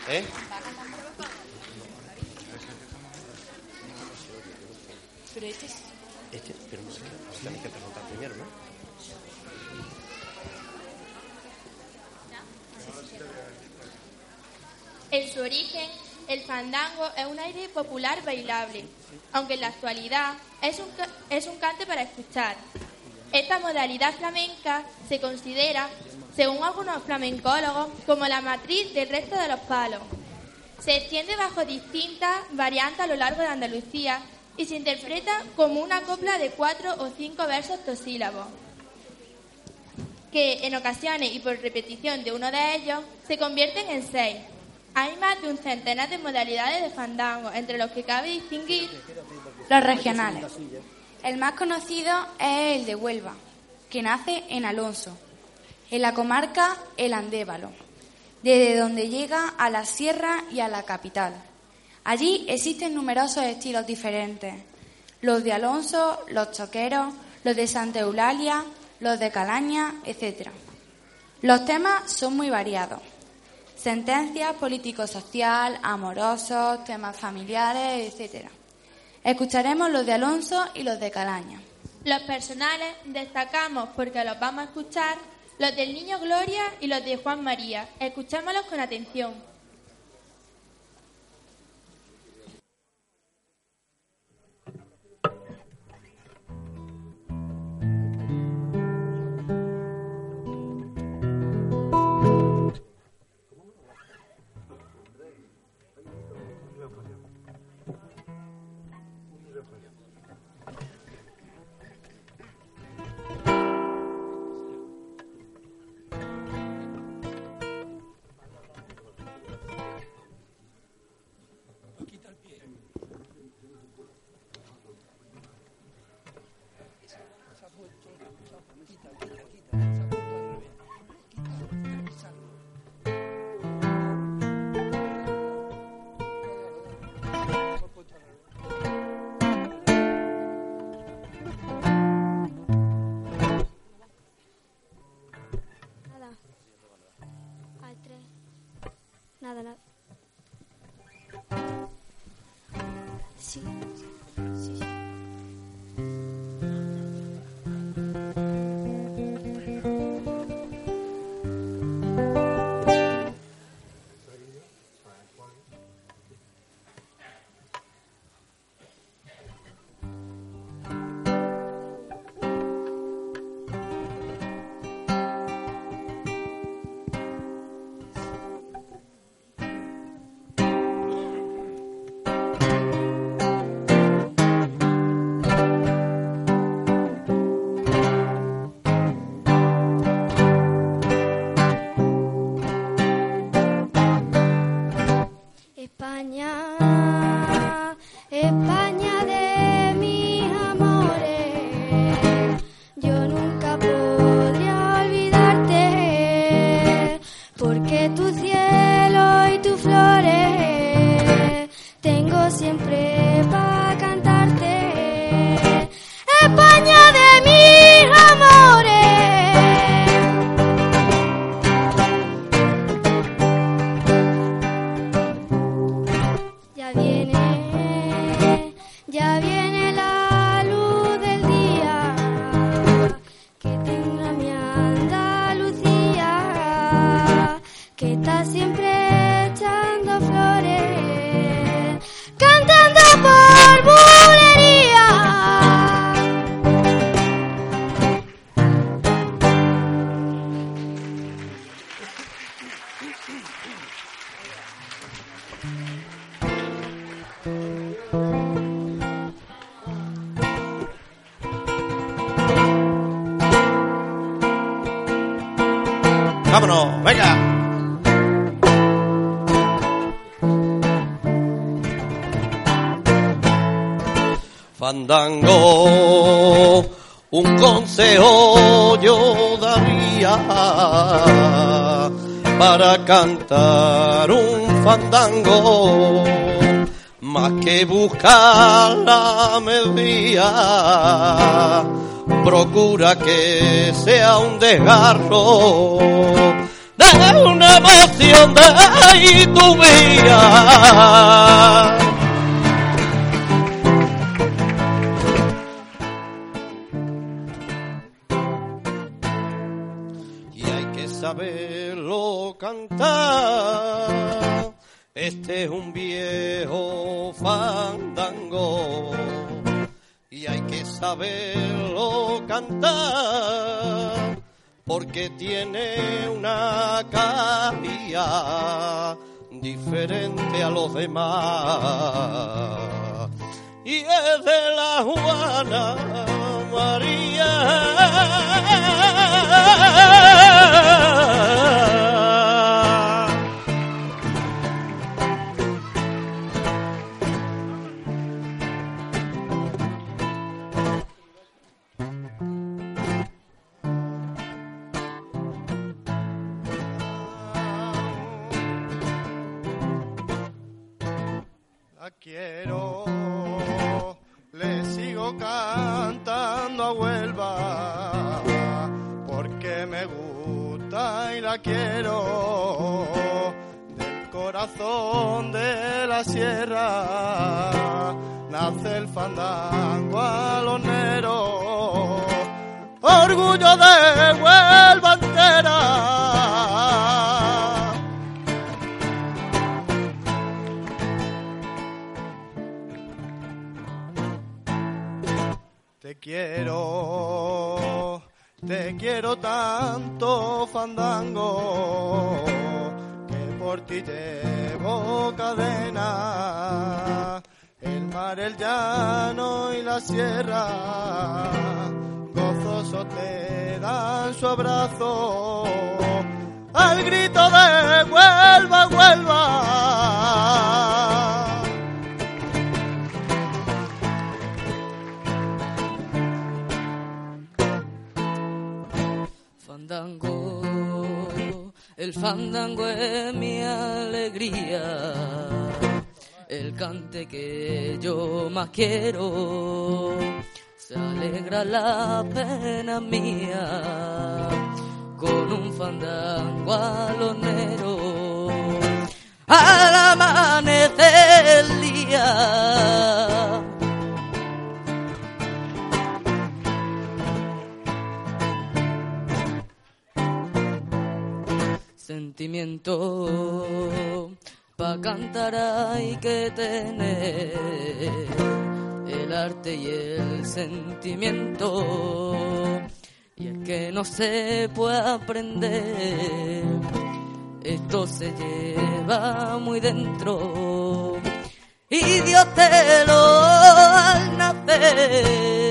¿Eh? Pero este es... Este, pero no sé, tenés que preguntar primero, ¿no? En su origen, el fandango es un aire popular bailable, aunque en la actualidad es un, es un cante para escuchar. Esta modalidad flamenca se considera, según algunos flamencólogos, como la matriz del resto de los palos. Se extiende bajo distintas variantes a lo largo de Andalucía y se interpreta como una copla de cuatro o cinco versos tosílabos que en ocasiones y por repetición de uno de ellos se convierten en seis. Hay más de un centenar de modalidades de fandango, entre los que cabe distinguir Los regionales. El más conocido es el de Huelva, que nace en Alonso, en la comarca El Andévalo, desde donde llega a la sierra y a la capital. Allí existen numerosos estilos diferentes, los de Alonso, los choqueros, los de Santa Eulalia, los de Calaña, etc. Los temas son muy variados. Sentencias político-social, amorosos, temas familiares, etc. Escucharemos los de Alonso y los de Calaña. los personales, destacamos porque los vamos a escuchar, los del Niño Gloria y los de Juan María. Escuchémoslos con atención. Fandango, un consejo yo daría para cantar un fandango, más que buscar la melodía, procura que sea un desgarro de una emoción de tu vida. Cantar. Este es un viejo fandango y hay que saberlo cantar porque tiene una calidad diferente a los demás y es de la Juana María. Es mi alegría, el cante que yo más quiero, se alegra la pena mía con un fandango alonero al amanecer el día. Sentimiento. Pa cantar hay que tener el arte y el sentimiento. Y es que no se puede aprender esto se lleva muy dentro. Y Dios te lo al nacer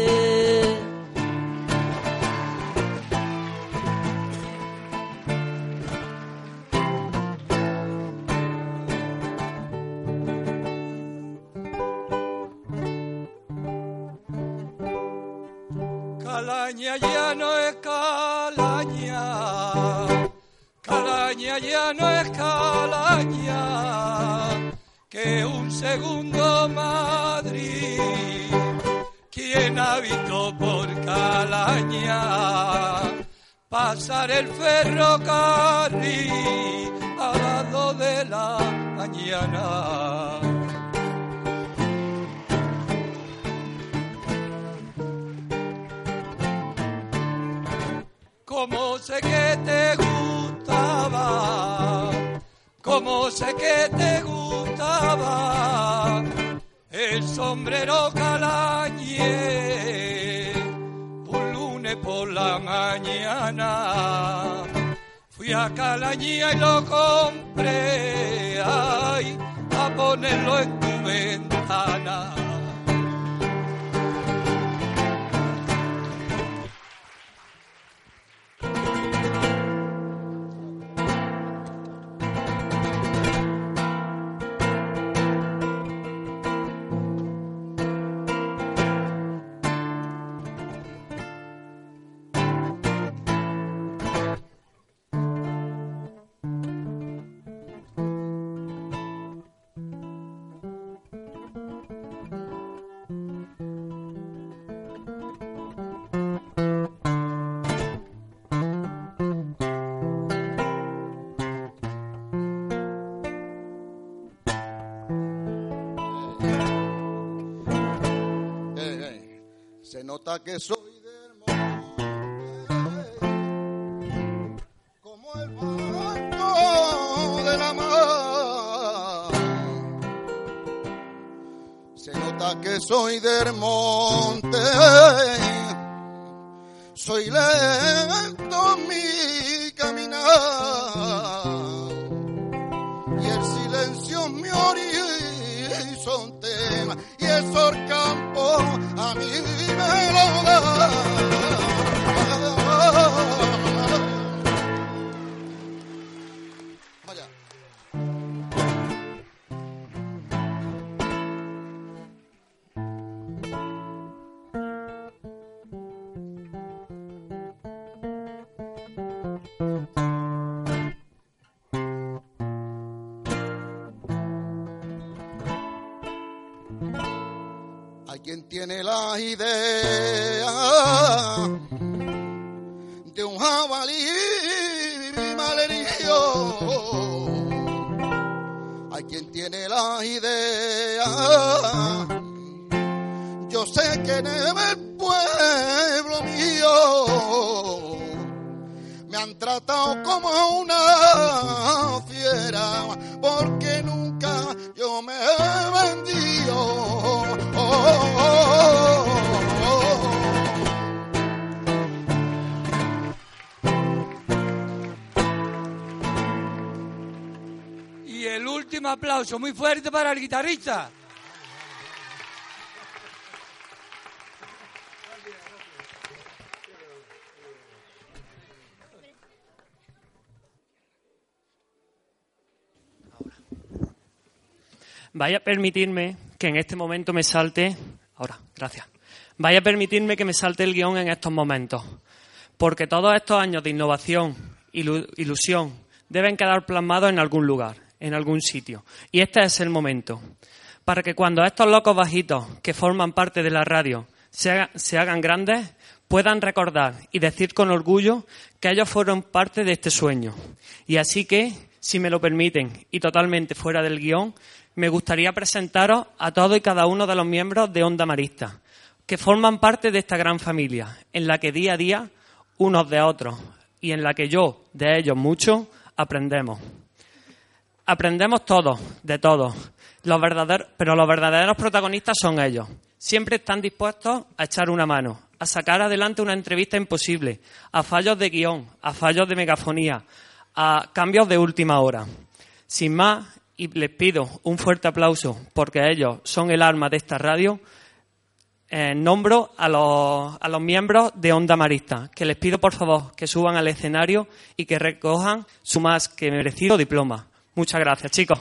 Calaña ya no es calaña, calaña ya no es calaña, que un segundo Madrid. ¿Quién ha visto por calaña pasar el ferrocarril a las dos de la mañana? Como sé que te gustaba, como sé que te gustaba el sombrero calañé, un lunes por la mañana. Fui a Calañía y lo compré, ay, a ponerlo en tu ventana. soy del monte, aplauso muy fuerte para el guitarrista. Vaya a permitirme que en este momento me salte. Ahora, gracias. Vaya a permitirme que me salte el guion en estos momentos. Porque todos estos años de innovación, ilu- ilusión, deben quedar plasmados en algún lugar, en algún sitio. Y este es el momento. Para que cuando estos locos bajitos que forman parte de la radio se, haga- se hagan grandes, puedan recordar y decir con orgullo que ellos fueron parte de este sueño. Y así que, si me lo permiten, y totalmente fuera del guion, me gustaría presentaros a todos y cada uno de los miembros de Onda Marista, que forman parte de esta gran familia, en la que día a día, unos de otros, y en la que yo, de ellos mucho, aprendemos. Aprendemos todos, de todos, pero los verdaderos protagonistas son ellos. Siempre están dispuestos a echar una mano, a sacar adelante una entrevista imposible, a fallos de guion, a fallos de megafonía, a cambios de última hora. Sin más, y les pido un fuerte aplauso porque ellos son el alma de esta radio, eh, nombro a los, a los miembros de Onda Marista, que les pido por favor que suban al escenario y que recojan su más que merecido diploma. Muchas gracias, chicos.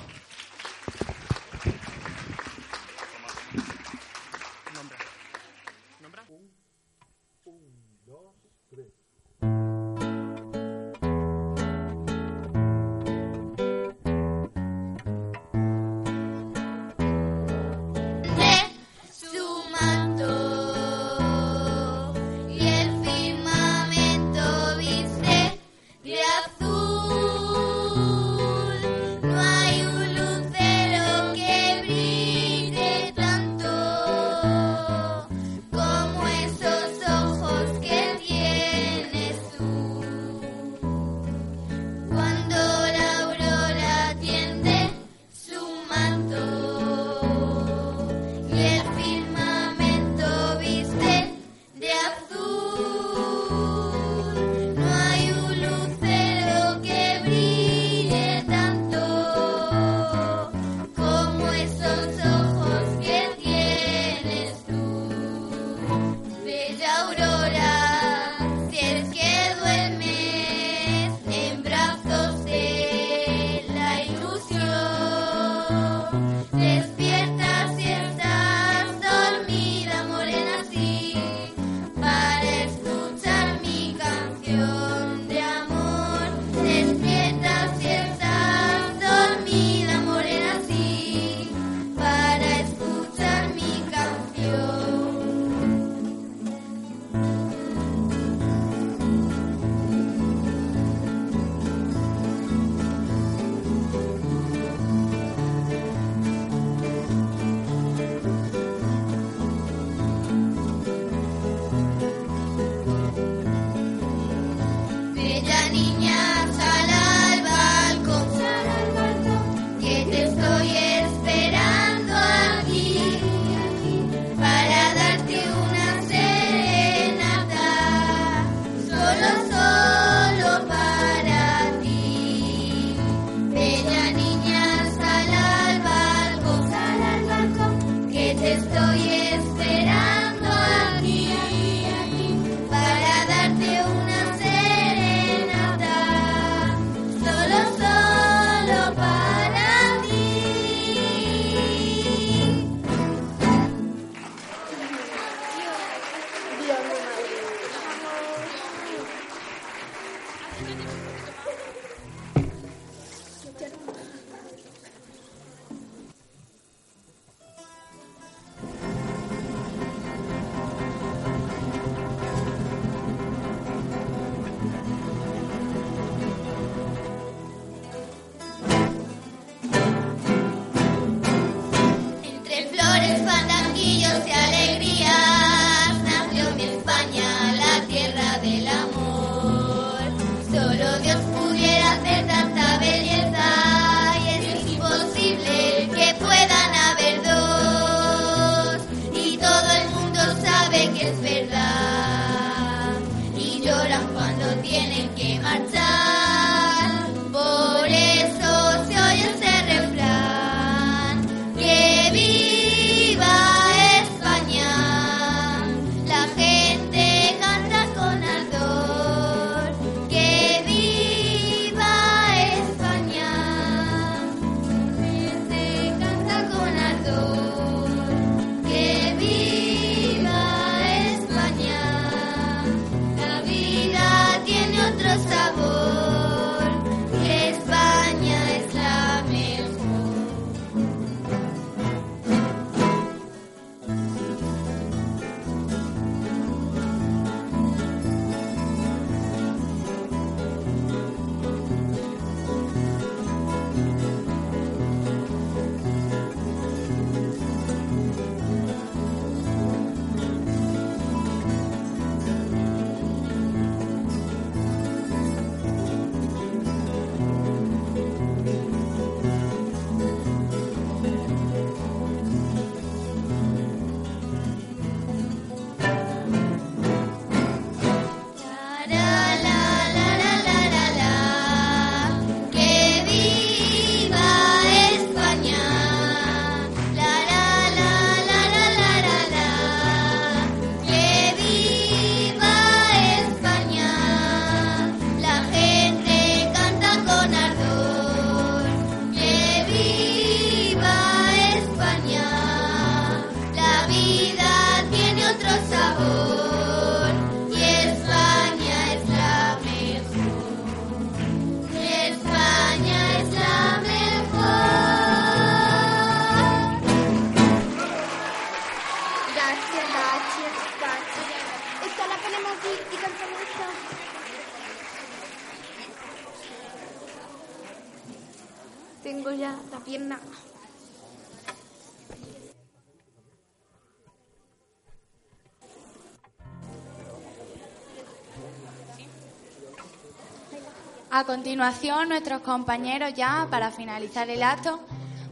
A continuación, nuestros compañeros ya, para finalizar el acto,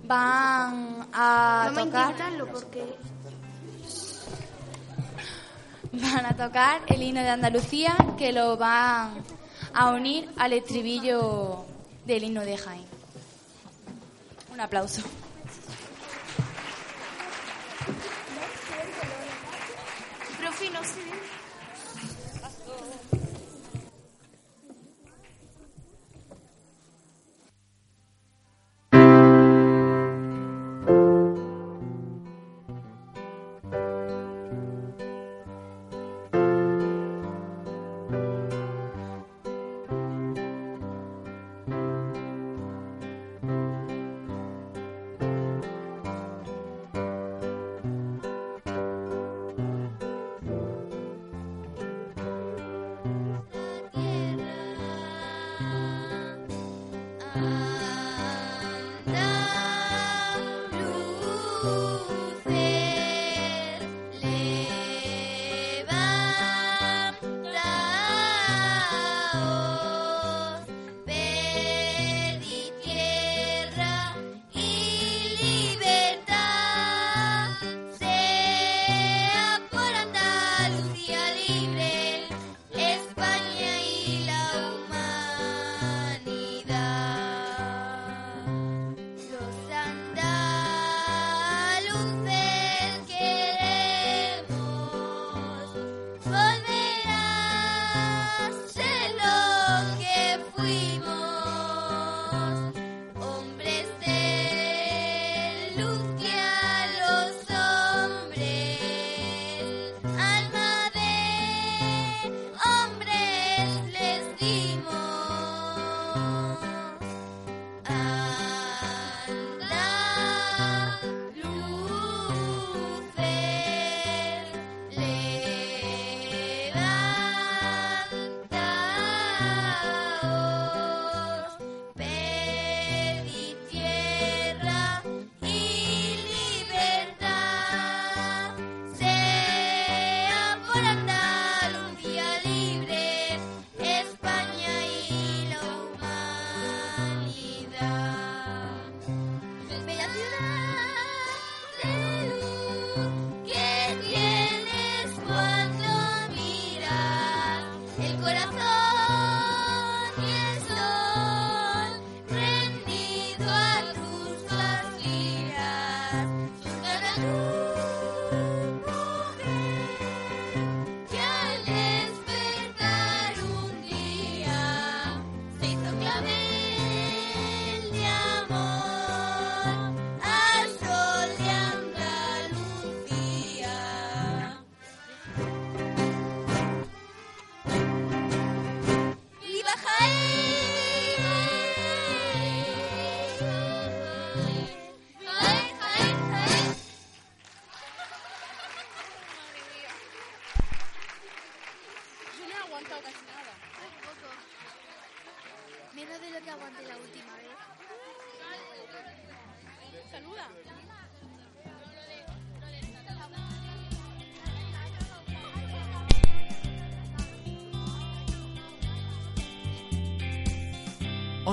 van a tocar... Porque... Van a tocar el himno de Andalucía, que lo van a unir al estribillo del himno de Jaén. Un aplauso.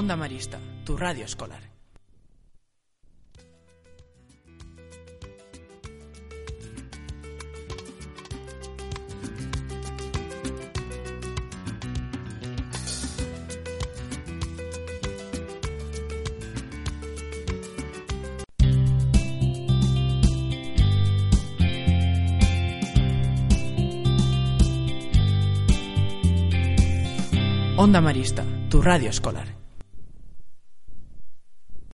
Onda Marista, tu radio escolar. Onda Marista, tu radio escolar.